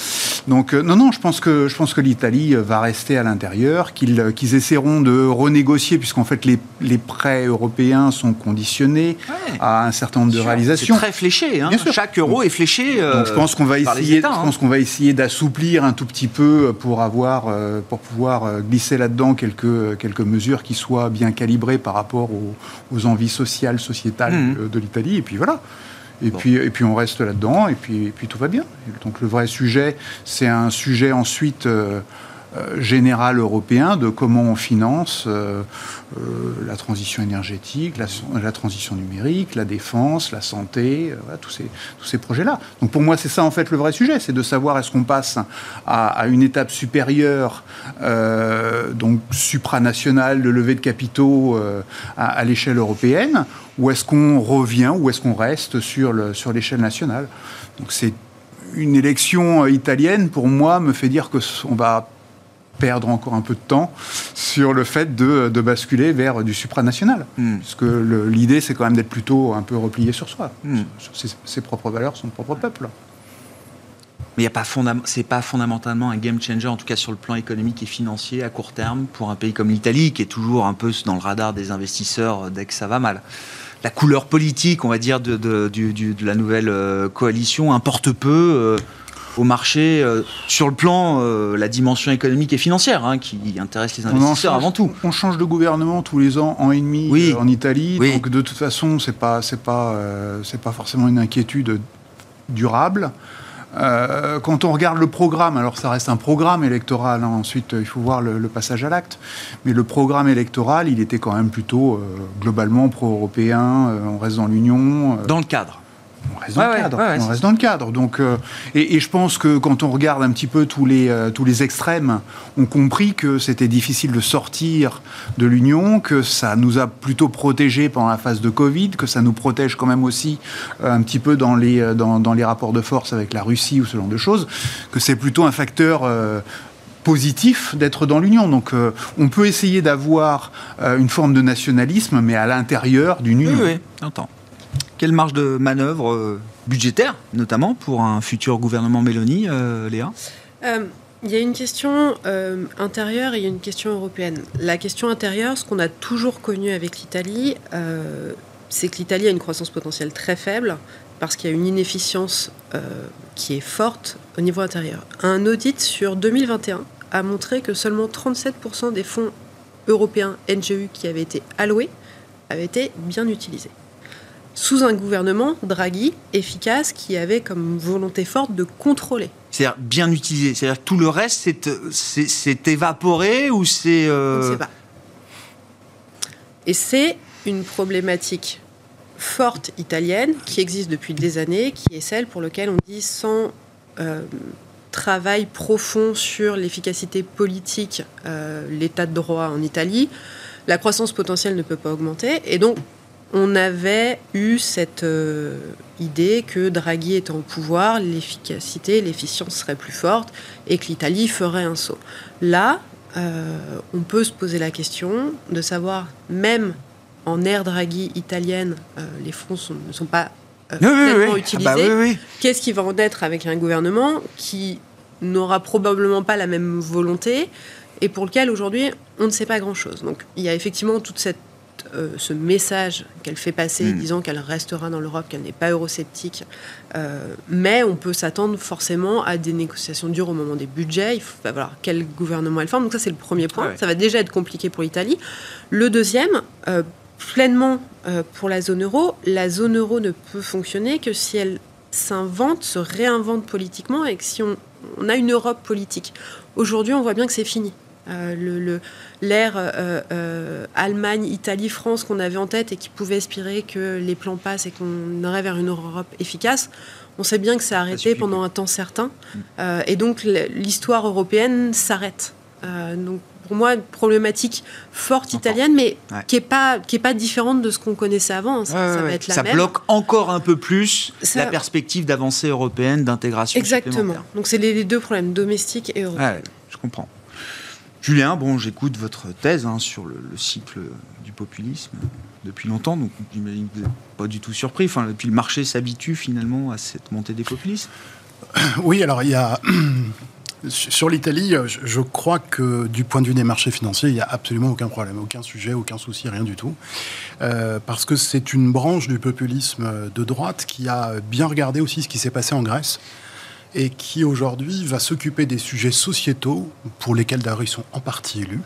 Donc non, non, je pense que je pense que l'Italie va rester à l'intérieur, qu'ils qu'ils essaieront de renégocier, puisqu'en fait les, les prêts européens sont conditionné à un certain nombre de réalisations. Très fléché. Hein. Chaque euro est fléché. Euh, je pense qu'on va essayer, je pense hein. qu'on va essayer d'assouplir un tout petit peu pour avoir, euh, pour pouvoir euh, glisser là-dedans quelques quelques mesures qui soient bien calibrées par rapport aux, envies sociales, sociétales mmh. de, l'Italie. Et puis voilà. Et, puis, et puis on reste là-dedans, et puis, et puis tout va bien. Donc le vrai sujet, c'est un sujet ensuite euh, général européen de comment on finance euh, euh, la transition énergétique, la, transition numérique, la défense, la santé, tous ces, tous ces projets-là. Donc pour moi, c'est ça en fait le vrai sujet, c'est de savoir est-ce qu'on passe à, une étape supérieure, donc supranationale de levée de capitaux à, l'échelle européenne, ou est-ce qu'on revient, ou est-ce qu'on reste sur l'échelle sur nationale. Donc c'est une élection italienne, pour moi, me fait dire qu'on va perdre encore un peu de temps sur le fait de, basculer vers du supranational. Hmm. Parce que l'idée, c'est quand même d'être plutôt un peu replié sur soi, hmm. sur ses, propres valeurs, son propre peuple. Mais ce n'est pas fondamentalement un game changer, en tout cas sur le plan économique et financier à court terme, pour un pays comme l'Italie, qui est toujours un peu dans le radar des investisseurs dès que ça va mal. La couleur politique, on va dire, de, de la nouvelle euh, coalition importe peu. Euh, au marché euh, sur le plan euh, la dimension économique et financière hein, qui intéresse les investisseurs avant tout. On change de gouvernement tous les ans, an et demi oui. Euh, en Italie, donc de toute façon c'est pas c'est pas c'est pas forcément une inquiétude durable. quand on regarde le programme, alors ça reste un programme électoral, hein, ensuite il faut voir le, passage à l'acte, mais le programme électoral, il était quand même plutôt globalement pro-européen, on reste dans l'Union. dans le cadre on reste dans le cadre. on reste dans le cadre. Donc, euh, et, je pense que quand on regarde un petit peu tous les, euh, tous les extrêmes, on compris que c'était difficile de sortir de l'Union, que ça nous a plutôt protégés pendant la phase de Covid, que ça nous protège quand même aussi euh, un petit peu dans les, dans, dans, les rapports de force avec la Russie ou ce genre de choses, que c'est plutôt un facteur positif d'être dans l'Union. Donc on peut essayer d'avoir une forme de nationalisme, mais à l'intérieur d'une Union. Oui, oui, j'entends. Quelle marge de manœuvre euh, budgétaire, notamment pour un futur gouvernement Mélanie, euh, Léa? Euh, il y a une question intérieure et il y a une question européenne. La question intérieure, ce qu'on a toujours connu avec l'Italie, c'est que l'Italie a une croissance potentielle très faible parce qu'il y a une inefficience qui est forte au niveau intérieur. Un audit sur 2021 a montré que seulement 37% des fonds européens NGU qui avaient été alloués avaient été bien utilisés sous un gouvernement, Draghi, efficace, qui avait comme volonté forte de contrôler. C'est-à-dire bien utilisé. C'est-à-dire tout le reste, c'est évaporé ou c'est... Euh, On ne sait pas. Et c'est une problématique forte italienne qui existe depuis des années, qui est celle pour laquelle on dit sans euh, travail profond sur l'efficacité politique, euh, l'état de droit en Italie, la croissance potentielle ne peut pas augmenter. Et donc, on avait eu cette euh, idée que Draghi étant au pouvoir, l'efficacité, l'efficience serait plus forte et que l'Italie ferait un saut. Là, euh, on peut se poser la question de savoir, même en ère Draghi italienne, euh, les fonds ne sont pas utilisés. Bah Qu'est-ce qui va en être avec un gouvernement qui n'aura probablement pas la même volonté et pour lequel aujourd'hui on ne sait pas grand-chose. Donc il y a effectivement toute cette euh, ce message qu'elle fait passer, Mm. disant qu'elle restera dans l'Europe, qu'elle n'est pas eurosceptique. Euh, mais on peut s'attendre forcément à des négociations dures au moment des budgets. Il faut bah, voilà, quel gouvernement elle forme. Donc ça, c'est le premier point. Ah ouais. Ça va déjà être compliqué pour l'Italie. Le deuxième, euh, pleinement pour la zone euro, la zone euro ne peut fonctionner que si elle s'invente, se réinvente politiquement et que si on, on a une Europe politique. Aujourd'hui, on voit bien que c'est fini. Euh, le- le- l'ère euh, euh, Allemagne, Italie, France qu'on avait en tête et qui pouvait aspirer que les plans passent et qu'on aurait vers une Europe efficace, on sait bien que c'est arrêté pendant un temps certain. Euh, et donc l'histoire européenne s'arrête. Euh, donc pour moi, une problématique forte italienne, mais Ouais. qui n'est pas, qui est pas différente de ce qu'on connaissait avant. Ça, Ouais, ça ouais, va ouais. être la Ça même. bloque encore un peu plus Ça- la perspective d'avancée européenne, d'intégration Exactement. Donc c'est les, les deux problèmes, domestiques et européens. Ouais, je comprends. Julien, bon, j'écoute votre thèse hein, sur le, le cycle du populisme depuis longtemps, donc j'imagine que vous pas du tout surpris. Enfin, puis le marché s'habitue finalement à cette montée des populismes. Oui, alors il y a. Sur l'Italie, je je crois que du point de vue des marchés financiers, il n'y a absolument aucun problème, aucun sujet, aucun souci, rien du tout. Euh, parce que c'est une branche du populisme de droite qui a bien regardé aussi ce qui s'est passé en Grèce et qui aujourd'hui va s'occuper des sujets sociétaux pour lesquels d'ailleurs ils sont en partie élus.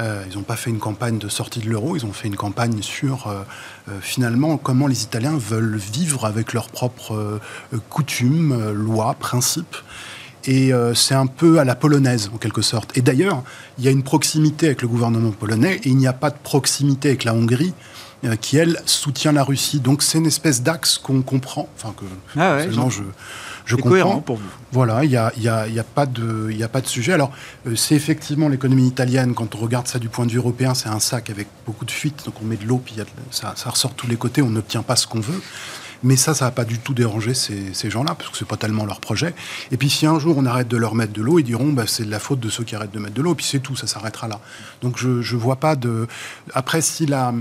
Euh, ils n'ont pas fait une campagne de sortie de l'euro, ils ont fait une campagne sur euh, euh, finalement comment les Italiens veulent vivre avec leurs propres coutumes, lois, principes. Et c'est un peu à la polonaise, en quelque sorte. Et d'ailleurs, il y a une proximité avec le gouvernement polonais et il n'y a pas de proximité avec la Hongrie, qui, elle, soutient la Russie. Donc c'est une espèce d'axe qu'on comprend, enfin que Ah ouais, je C'est comprends. cohérent pour vous. Voilà, il n'y a, y a- il y a pas de il y a pas de sujet. Alors, euh, c'est effectivement l'économie italienne, quand on regarde ça du point de vue européen, c'est un sac avec beaucoup de fuites. Donc, on met de l'eau, puis il y a de- ça, ça ressort de tous les côtés, on n'obtient pas ce qu'on veut. Mais ça, ça va pas du tout déranger ces, ces gens-là, parce que c'est pas tellement leur projet. Et puis, si un jour on arrête de leur mettre de l'eau, ils diront bah, c'est de la faute de ceux qui arrêtent de mettre de l'eau, puis c'est tout, ça s'arrêtera là. Donc, je, je vois pas de. Après, si la.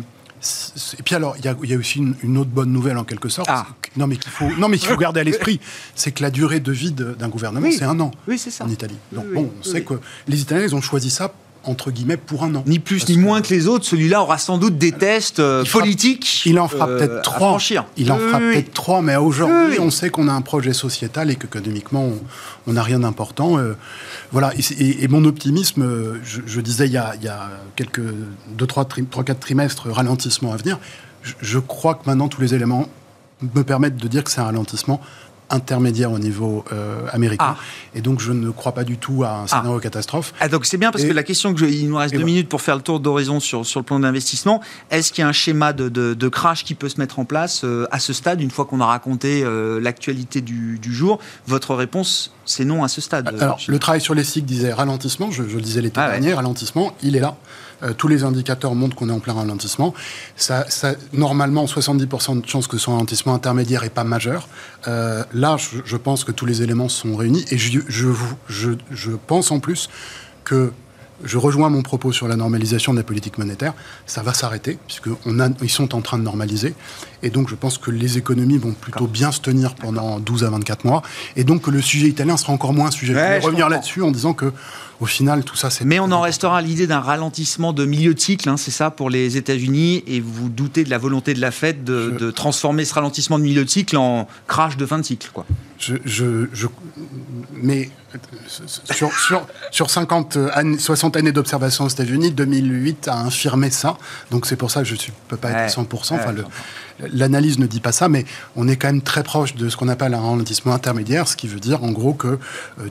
Et puis alors, il y a, il y a aussi une, une autre bonne nouvelle en quelque sorte. Ah. Non, mais qu'il faut, non, mais qu'il faut garder à l'esprit, c'est que la durée de vie d'un gouvernement, Oui. c'est un an Oui, ça. en Italie. Donc Oui, bon, on sait que les Italiens, ils ont choisi ça entre guillemets pour un an. Ni plus Parce ni que- moins que les autres, celui-là aura sans doute des tests euh, Il fera- politiques. Il en fera euh, peut-être à trois. franchir. Il en Oui, fera oui, oui. peut-être trois, mais aujourd'hui, Oui, oui. on sait qu'on a un projet sociétal et qu'économiquement, on- on n'a rien d'important. euh, voilà. Et, c'est- et- et mon optimisme, je, je disais il y a, il y a quelques deux, trois, tri- trois, quatre trimestres, ralentissement à venir. Je, je crois que maintenant tous les éléments me permettent de dire que c'est un ralentissement intermédiaire au niveau euh, américain. Ah. Et donc, je ne crois pas du tout à un scénario catastrophe. Ah, donc c'est bien parce Et- que la question que je, il nous reste deux voilà. minutes pour faire le tour d'horizon sur, sur le plan d'investissement. Est-ce qu'il y a un schéma de, de- de crash qui peut se mettre en place euh, à ce stade, une fois qu'on a raconté euh, l'actualité du, du jour? Votre réponse, c'est non à ce stade. Alors, le travail sur les cycles disait ralentissement, je, je le disais l'été Ah ouais. dernier, ralentissement, il est là. Euh, tous les indicateurs montrent qu'on est en plein ralentissement. Ça, ça- normalement, 70% de chances que ce ralentissement intermédiaire et pas majeur. Euh, là, je, je pense que tous les éléments sont réunis et je, pense en plus que je rejoins mon propos sur la normalisation de la politique monétaire. Ça va s'arrêter, puisqu'ils sont en train de normaliser. Et donc, je pense que les économies vont plutôt bien se tenir pendant 12 à 24 mois. Et donc, que le sujet italien sera encore moins un sujet. Ouais, je vais revenir là-dessus en disant que, au final, tout ça, c'est. Mais on en restera à l'idée d'un ralentissement de milieu de cycle, hein, c'est ça pour les États-Unis, et vous doutez de la volonté de la Fed de, Je- de transformer ce ralentissement de milieu de cycle en crash de fin de cycle. Quoi. Je, je, je- mais sur, sur, sur 50 années, 60 années d'observation aux États-Unis, 2008 a infirmé ça. Donc c'est pour ça que je ne peux pas Ouais, être à 100%. Enfin, ouais, le- L'analyse ne dit pas ça, mais on est quand même très proche de ce qu'on appelle un ralentissement intermédiaire, ce qui veut dire en gros que euh,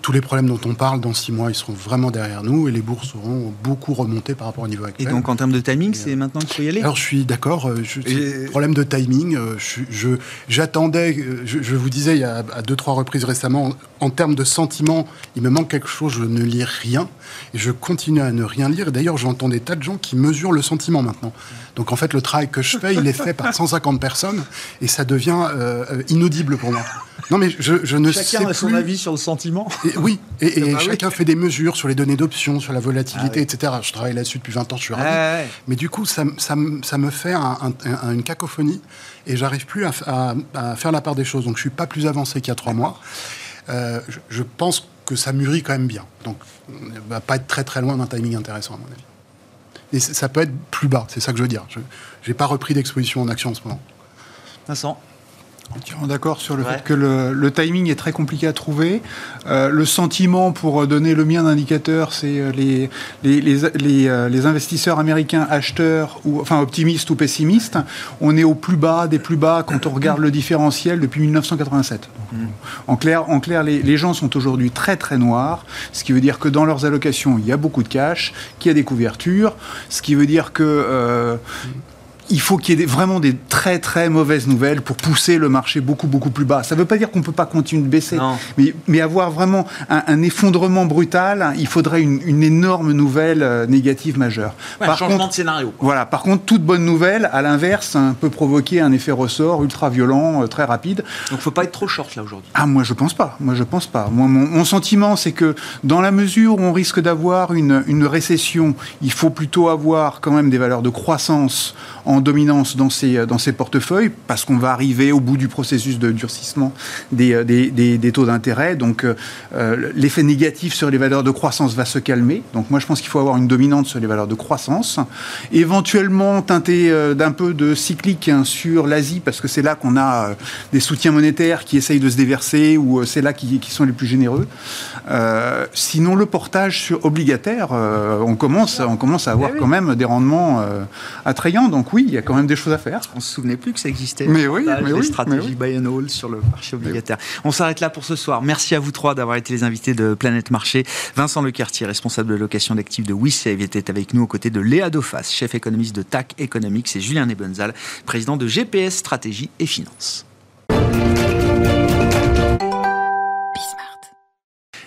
tous les problèmes dont on parle dans six mois, ils seront vraiment derrière nous et les bourses auront beaucoup remonté par rapport au niveau Et actuel. donc en termes de timing, c'est maintenant qu'il faut y aller? Alors je suis d'accord. euh, Et- Problème de timing. euh, je- je- J'attendais. euh, Je, vous disais il y a à deux trois reprises récemment. En, en termes de sentiment, il me manque quelque chose. Je ne lis rien et je continue à ne rien lire. Et D'ailleurs, j'entends des tas de gens qui mesurent le sentiment maintenant. Donc en fait, le travail que je fais, il est fait par 150 personnes et ça devient euh, euh, inaudible pour moi. Non mais je, je ne sais Chacun a son plus. avis sur le sentiment. Et- oui, et, et Ah oui. chacun fait des mesures sur les données d'options, sur la volatilité, Ah oui. etc. Je travaille là-dessus depuis 20 ans, je suis ravi. Ouais. Mais du coup, ça, me- ça, me- ça me fait un- un- un- une cacophonie et j'arrive plus à, f- à- à faire la part des choses. Donc, je suis pas plus avancé qu'il y a trois mois. Euh, je, je pense que ça mûrit quand même bien. Donc, on ne va pas être très très loin d'un timing intéressant, à mon avis. Et ça peut être plus bas, c'est ça que je veux dire. Je n'ai pas repris d'exposition en action en ce moment. Vincent Entièrement d'accord sur le fait que le, timing est très compliqué à trouver. Euh, le sentiment, pour donner le mien d'indicateur, c'est euh, les, les, les, euh, les, investisseurs américains acheteurs, ou, enfin optimistes ou pessimistes. On est au plus bas des plus bas quand on regarde le différentiel depuis 1987. En clair, en clair les, gens sont aujourd'hui très très noirs, ce qui veut dire que dans leurs allocations, il y a beaucoup de cash, qu'il y a des couvertures, ce qui veut dire que il faut qu'il y ait vraiment des très très mauvaises nouvelles pour pousser le marché beaucoup beaucoup plus bas. Ça ne veut pas dire qu'on ne peut pas continuer de baisser, mais, mais, avoir vraiment un, effondrement brutal, il faudrait une, énorme nouvelle euh, négative majeure. par changement contre, de scénario. Voilà. Par contre, toute bonne nouvelle, à l'inverse, peut provoquer un effet ressort ultra violent, euh, très rapide. Donc, il ne faut pas être trop short là aujourd'hui. Ah, moi je pense pas. Moi je pense pas. Moi, mon, sentiment, c'est que dans la mesure où on risque d'avoir une, une récession, il faut plutôt avoir quand même des valeurs de croissance en dominance dans ces, dans ces portefeuilles, parce qu'on va arriver au bout du processus de durcissement des, euh, des, des, taux d'intérêt. Donc euh, euh, l'effet négatif sur les valeurs de croissance va se calmer. Donc moi je pense qu'il faut avoir une dominante sur les valeurs de croissance. Éventuellement teinter d'un peu de cyclique hein, sur l'Asie, parce que c'est là qu'on a des soutiens monétaires qui essayent de se déverser, ou c'est là qui, qui, sont les plus généreux. sinon le portage sur obligataire, on, commence, on commence à avoir eh quand même des rendements attrayants. Donc oui, il y a quand même des choses à faire. On se souvenait plus que ça existait. Mais oui, mais les stratégies buy and hold sur le marché obligataire. On s'arrête là pour ce soir. Merci à vous trois d'avoir été les invités de Planète Marché. Vincent Lecartier, responsable de location d'actifs de WeSave, était avec nous aux côtés de Léa Dofas, chef économiste de TAC Economics, et Julien Nebenzal, président de GPS Stratégie et Finance.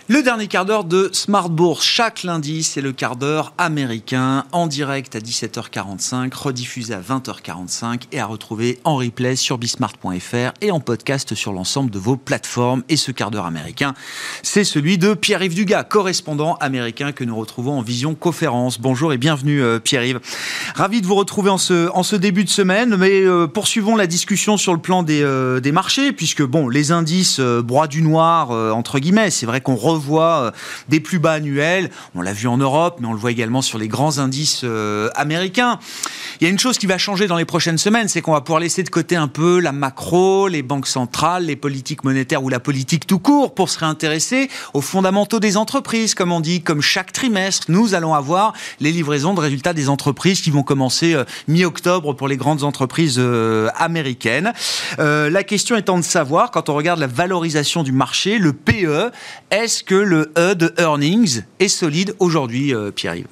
Le dernier quart d'heure de Smart Bourse. Chaque lundi, c'est le quart d'heure américain en direct à 17h45, rediffusé à 20h45 et à retrouver en replay sur bismart.fr et en podcast sur l'ensemble de vos plateformes. Et ce quart d'heure américain, c'est celui de Pierre-Yves Dugas, correspondant américain que nous retrouvons en vision conférence. Bonjour et bienvenue euh, Pierre-Yves. Ravi de vous retrouver en ce, début de semaine, mais euh, poursuivons la discussion sur le plan des, euh, marchés, puisque bon, les indices broient du noir, entre guillemets, c'est vrai qu'on voit euh, des plus bas annuels. On l'a vu en Europe, mais on le voit également sur les grands indices euh, américains. Il y a une chose qui va changer dans les prochaines semaines, c'est qu'on va pouvoir laisser de côté un peu la macro, les banques centrales, les politiques monétaires ou la politique tout court pour se réintéresser aux fondamentaux des entreprises, comme on dit, comme chaque trimestre, nous allons avoir les livraisons de résultats des entreprises qui vont commencer euh, mi-octobre pour les grandes entreprises américaines. la question étant de savoir, quand on regarde la valorisation du marché, le PE, est-ce que le E de earnings est solide aujourd'hui, euh, Pierre-Yves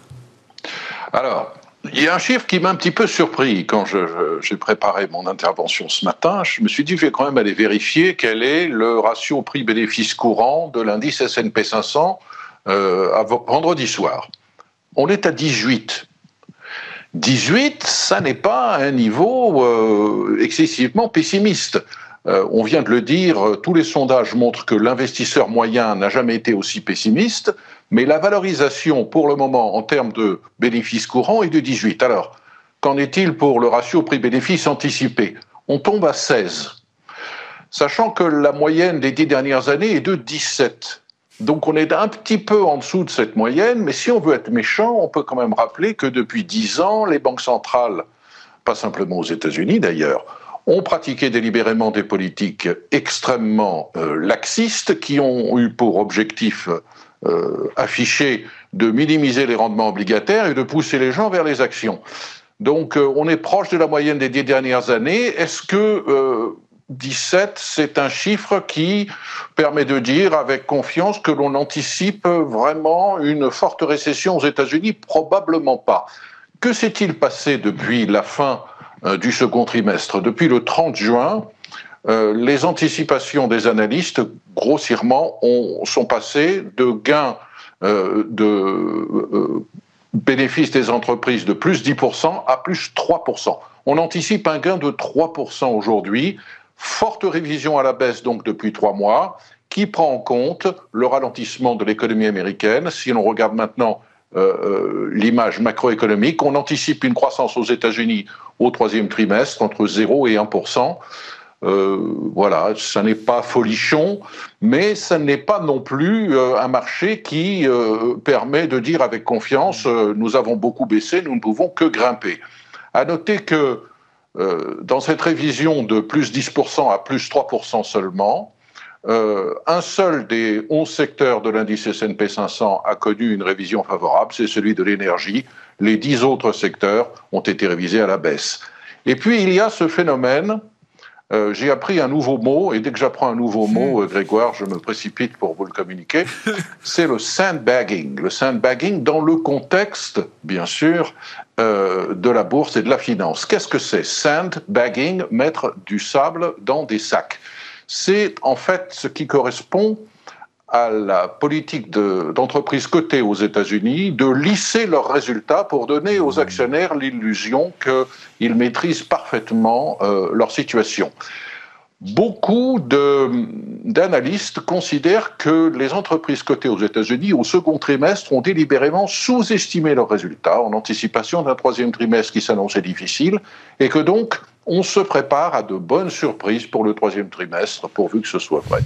Alors, il y a un chiffre qui m'a un petit peu surpris quand j'ai préparé mon intervention ce matin. Je me suis dit, je vais quand même aller vérifier quel est le ratio prix-bénéfice courant de l'indice S&P 500 euh, vendredi soir. On est à 18. 18, ça n'est pas un niveau euh, excessivement pessimiste. Euh, on vient de le dire, euh, tous les sondages montrent que l'investisseur moyen n'a jamais été aussi pessimiste, mais la valorisation pour le moment en termes de bénéfices courants est de 18. Alors, qu'en est-il pour le ratio prix-bénéfice anticipé? On tombe à 16, sachant que la moyenne des dix dernières années est de 17. Donc on est un petit peu en dessous de cette moyenne, mais si on veut être méchant, on peut quand même rappeler que depuis 10 ans, les banques centrales, pas simplement aux États-Unis d'ailleurs, ont pratiqué délibérément des politiques extrêmement euh, laxistes qui ont eu pour objectif euh, affiché de minimiser les rendements obligataires et de pousser les gens vers les actions. Donc euh, on est proche de la moyenne des dix dernières années. Est-ce que 17, c'est un chiffre qui permet de dire avec confiance que l'on anticipe vraiment une forte récession aux États-Unis? Probablement pas. Que s'est-il passé depuis la fin du second trimestre. Depuis le 30 juin, euh, les anticipations des analystes, grossièrement, ont, sont passées de gains euh, de bénéfices des entreprises de plus 10% à plus 3%. On anticipe un gain de 3% aujourd'hui. Forte révision à la baisse donc depuis trois mois, qui prend en compte le ralentissement de l'économie américaine. Si l'on regarde maintenant euh, euh, l'image macroéconomique. On anticipe une croissance aux États-Unis au troisième trimestre entre 0 et 1 voilà, ça n'est pas folichon, mais ça n'est pas non plus un marché qui permet de dire avec confiance nous avons beaucoup baissé, nous ne pouvons que grimper. À noter que dans cette révision de plus 10% à plus 3% seulement, euh, un seul des 11 secteurs de l'indice S&P 500 a connu une révision favorable, c'est celui de l'énergie. Les 10 autres secteurs ont été révisés à la baisse. Et puis il y a ce phénomène, euh, j'ai appris un nouveau mot, et dès que j'apprends un nouveau mot, euh, Grégoire, je me précipite pour vous le communiquer, c'est le sandbagging. Le sandbagging dans le contexte, bien sûr, de la bourse et de la finance. Qu'est-ce que c'est? Sandbagging, mettre du sable dans des sacs c'est en fait ce qui correspond à la politique d'entreprises cotées aux États-Unis de lisser leurs résultats pour donner aux actionnaires l'illusion qu'ils maîtrisent parfaitement euh, leur situation. Beaucoup d'analystes considèrent que les entreprises cotées aux États-Unis au second trimestre ont délibérément sous-estimé leurs résultats en anticipation d'un troisième trimestre qui s'annonçait difficile et que donc on se prépare à de bonnes surprises pour le troisième trimestre, pourvu que ce soit vrai.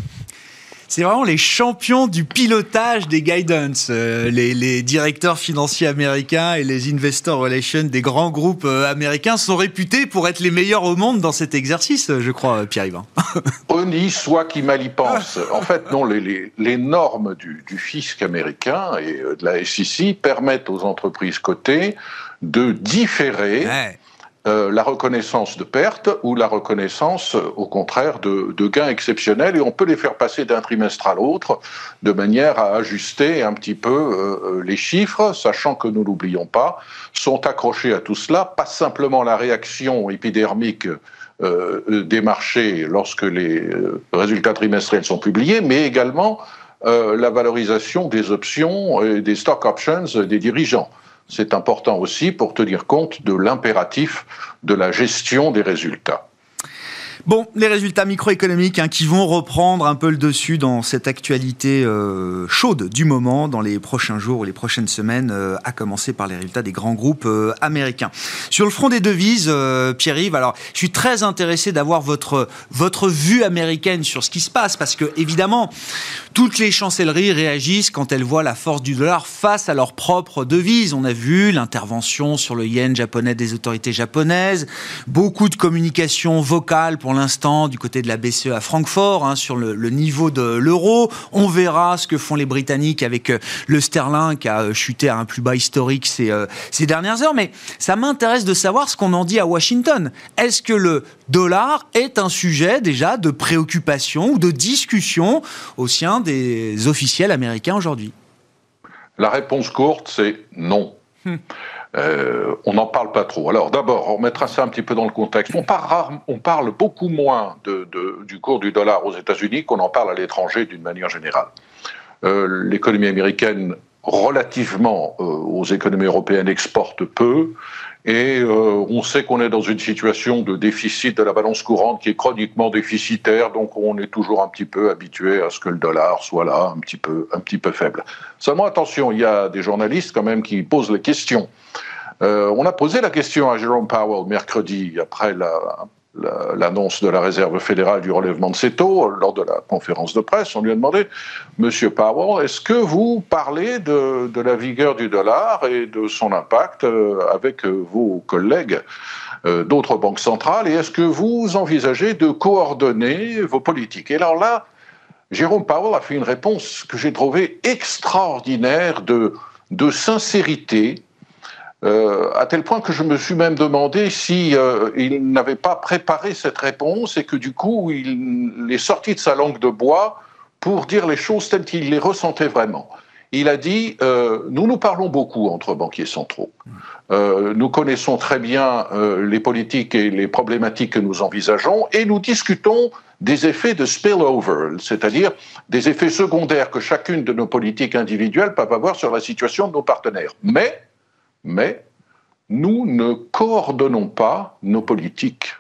C'est vraiment les champions du pilotage des guidance. Euh, les, directeurs financiers américains et les investor relations des grands groupes euh, américains sont réputés pour être les meilleurs au monde dans cet exercice, je crois, Pierre-Yvan. On y soit qui mal y pense. En fait, non, les, normes du, fisc américain et euh, de la SEC permettent aux entreprises cotées de différer. Euh, la reconnaissance de pertes ou la reconnaissance, euh, au contraire, de, gains exceptionnels. Et on peut les faire passer d'un trimestre à l'autre de manière à ajuster un petit peu euh, les chiffres, sachant que nous n'oublions pas, sont accrochés à tout cela, pas simplement la réaction épidermique des marchés lorsque les résultats trimestriels sont publiés, mais également la valorisation des options et des stock options des dirigeants c'est important aussi pour tenir compte de l'impératif de la gestion des résultats. Bon, les résultats microéconomiques hein, qui vont reprendre un peu le dessus dans cette actualité euh, chaude du moment dans les prochains jours ou les prochaines semaines, euh, à commencer par les résultats des grands groupes euh, américains. Sur le front des devises, Pierre-Yves, alors je suis très intéressé d'avoir votre votre vue américaine sur ce qui se passe parce que évidemment toutes les chancelleries réagissent quand elles voient la force du dollar face à leur propre devise. On a vu l'intervention sur le yen japonais des autorités japonaises, beaucoup de communication vocale pour l'instant du côté de la BCE à Francfort hein, sur le, niveau de l'euro. On verra ce que font les Britanniques avec euh, le sterling qui a euh, chuté à un plus bas historique ces, euh, ces dernières heures. Mais ça m'intéresse de savoir ce qu'on en dit à Washington. Est-ce que le dollar est un sujet déjà de préoccupation ou de discussion au sein des officiels américains aujourd'hui? La réponse courte, c'est non. Hmm. Euh, on n'en parle pas trop. Alors d'abord, on mettra ça un petit peu dans le contexte. On parle, beaucoup moins du cours du dollar aux États-Unis qu'on en parle à l'étranger d'une manière générale. Euh, l'économie américaine, relativement euh, aux économies européennes, exporte peu. Et on sait qu'on est dans une situation de déficit de la balance courante qui est chroniquement déficitaire, donc on est toujours un petit peu habitué à ce que le dollar soit là, un petit peu, un petit peu faible. Seulement attention, il y a des journalistes quand même qui posent les questions. Euh, on a posé la question à Jerome Powell mercredi, après l'annonce de la Réserve fédérale du relèvement de ses taux, lors de la conférence de presse. On lui a demandé, Monsieur Powell, est-ce que vous parlez de, la vigueur du dollar et de son impact euh, avec euh, vos collègues d'autres banques centrales et est-ce que vous envisagez de coordonner vos politiques? Et alors là, Jérôme Powell a fait une réponse que j'ai trouvée extraordinaire de sincérité, euh, à tel point que je me suis même demandé si euh, il n'avait pas préparé cette réponse et que du coup il est sorti de sa langue de bois pour dire les choses telles qu'il les ressentait vraiment. Il a dit euh, Nous nous parlons beaucoup entre banquiers centraux. nous connaissons très bien les politiques et les problématiques que nous envisageons et nous discutons des effets de spillover, c'est-à-dire des effets secondaires que chacune de nos politiques individuelles peuvent avoir sur la situation de nos partenaires. Mais mais nous ne coordonnons pas nos politiques.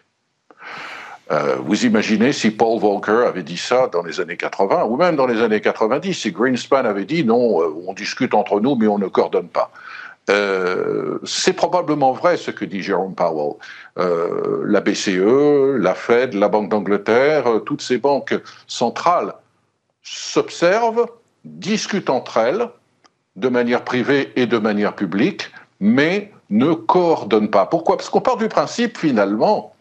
Euh, vous imaginez si Paul Volcker avait dit ça dans les années 80, ou même dans les années 90, si Greenspan avait dit non, euh, on discute entre nous, mais on ne coordonne pas. Euh, c'est probablement vrai ce que dit Jerome Powell. La BCE, la Fed, la Banque d'Angleterre, toutes ces banques centrales s'observent, discutent entre elles de manière privée et de manière publique, mais ne coordonnent pas. Pourquoi? Parce qu'on part du principe finalement,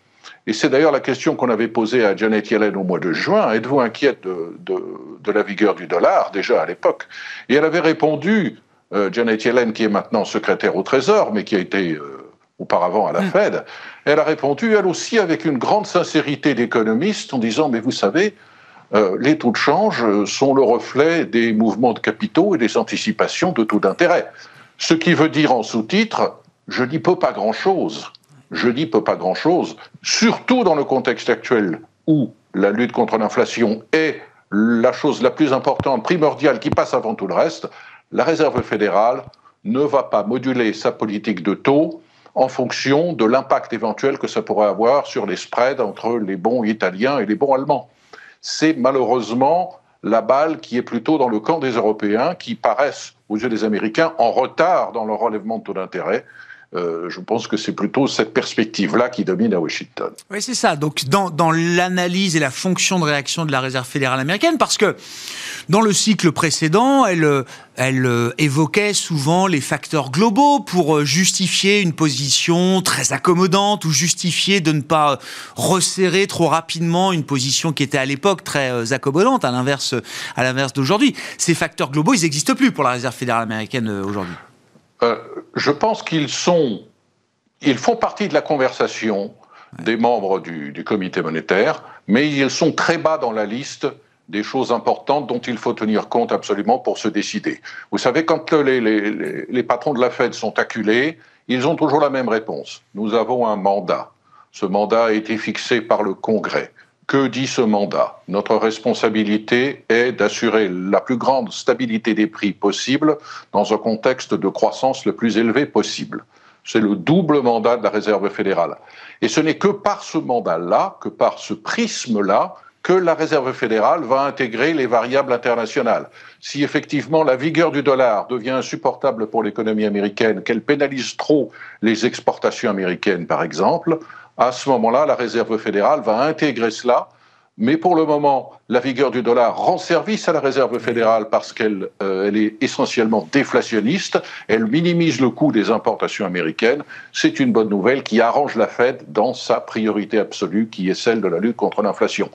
et c'est d'ailleurs la question qu'on avait posée à Janet Yellen au mois de juin, êtes-vous inquiète de, de, la vigueur du dollar déjà à l'époque? Et elle avait répondu, euh, Janet Yellen qui est maintenant secrétaire au Trésor, mais qui a été euh, auparavant à la mm. Fed, elle a répondu elle aussi avec une grande sincérité d'économiste en disant, mais vous savez, euh, les taux de change sont le reflet des mouvements de capitaux et des anticipations de taux d'intérêt. Ce qui veut dire en sous-titre, je n'y peux pas grand-chose. Je n'y peux pas grand-chose, surtout dans le contexte actuel où la lutte contre l'inflation est la chose la plus importante, primordiale, qui passe avant tout le reste. La Réserve fédérale ne va pas moduler sa politique de taux en fonction de l'impact éventuel que ça pourrait avoir sur les spreads entre les bons italiens et les bons allemands. C'est malheureusement la balle qui est plutôt dans le camp des Européens qui paraissent, aux yeux des Américains, en retard dans leur relèvement de taux d'intérêt euh, je pense que c'est plutôt cette perspective-là qui domine à Washington. Oui, c'est ça. Donc, dans, l'analyse et la fonction de réaction de la Réserve fédérale américaine, parce que dans le cycle précédent, elle, elle euh, évoquait souvent les facteurs globaux pour euh, justifier une position très accommodante ou justifier de ne pas resserrer trop rapidement une position qui était à l'époque très accommodante, à l'inverse, à l'inverse d'aujourd'hui. Ces facteurs globaux, ils n'existent plus pour la Réserve fédérale américaine aujourd'hui. Euh, je pense qu'ils sont, ils font partie de la conversation des membres du, comité monétaire, mais ils sont très bas dans la liste des choses importantes dont il faut tenir compte absolument pour se décider. Vous savez, quand les, les patrons de la Fed sont acculés, ils ont toujours la même réponse. Nous avons un mandat. Ce mandat a été fixé par le Congrès. Que dit ce mandat? Notre responsabilité est d'assurer la plus grande stabilité des prix possible dans un contexte de croissance le plus élevé possible. C'est le double mandat de la Réserve fédérale. Et ce n'est que par ce mandat-là, que par ce prisme-là, que la Réserve fédérale va intégrer les variables internationales. Si effectivement la vigueur du dollar devient insupportable pour l'économie américaine, qu'elle pénalise trop les exportations américaines par exemple, à ce moment-là, la Réserve fédérale va intégrer cela. Mais pour le moment, la vigueur du dollar rend service à la Réserve fédérale parce qu'elle euh, est essentiellement déflationniste. Elle minimise le coût des importations américaines. C'est une bonne nouvelle qui arrange la Fed dans sa priorité absolue, qui est celle de la lutte contre l'inflation.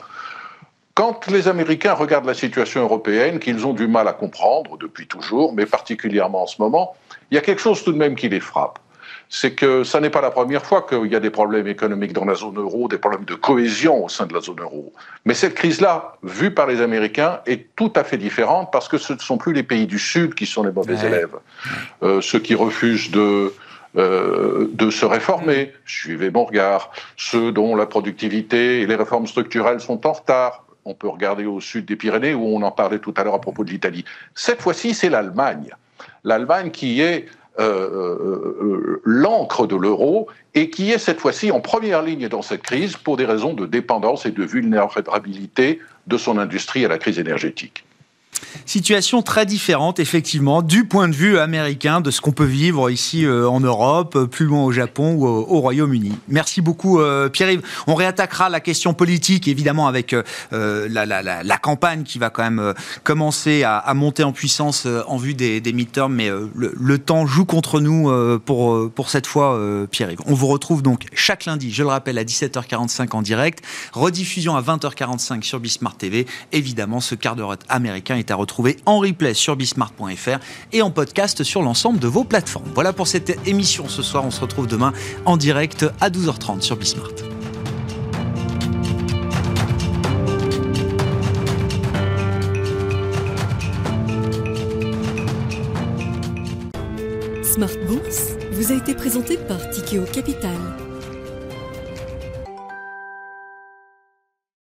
Quand les Américains regardent la situation européenne, qu'ils ont du mal à comprendre depuis toujours, mais particulièrement en ce moment, il y a quelque chose tout de même qui les frappe c'est que ça n'est pas la première fois qu'il y a des problèmes économiques dans la zone euro, des problèmes de cohésion au sein de la zone euro. Mais cette crise-là, vue par les Américains, est tout à fait différente parce que ce ne sont plus les pays du Sud qui sont les mauvais élèves. Euh, ceux qui refusent de, euh, de se réformer, suivez mon regard, ceux dont la productivité et les réformes structurelles sont en retard. On peut regarder au sud des Pyrénées où on en parlait tout à l'heure à propos de l'Italie. Cette fois-ci, c'est l'Allemagne. L'Allemagne qui est l'encre de l'euro et qui est cette fois-ci en première ligne dans cette crise pour des raisons de dépendance et de vulnérabilité de son industrie à la crise énergétique. Situation très différente, effectivement, du point de vue américain de ce qu'on peut vivre ici euh, en Europe, euh, plus loin au Japon ou au, Royaume-Uni. Merci beaucoup, euh, Pierre-Yves. On réattaquera la question politique, évidemment, avec la, campagne qui va quand même commencer à, monter en puissance en vue des, des midterms, mais le, temps joue contre nous pour, pour cette fois, Pierre-Yves. On vous retrouve donc chaque lundi, je le rappelle, à 17h45 en direct, rediffusion à 20h45 sur Bismart TV. Évidemment, ce quart d'heure américain est à retrouver en replay sur bismart.fr et en podcast sur l'ensemble de vos plateformes. Voilà pour cette émission ce soir. On se retrouve demain en direct à 12h30 sur Bismart. Smart Bourse vous a été présenté par Tikeo Capital.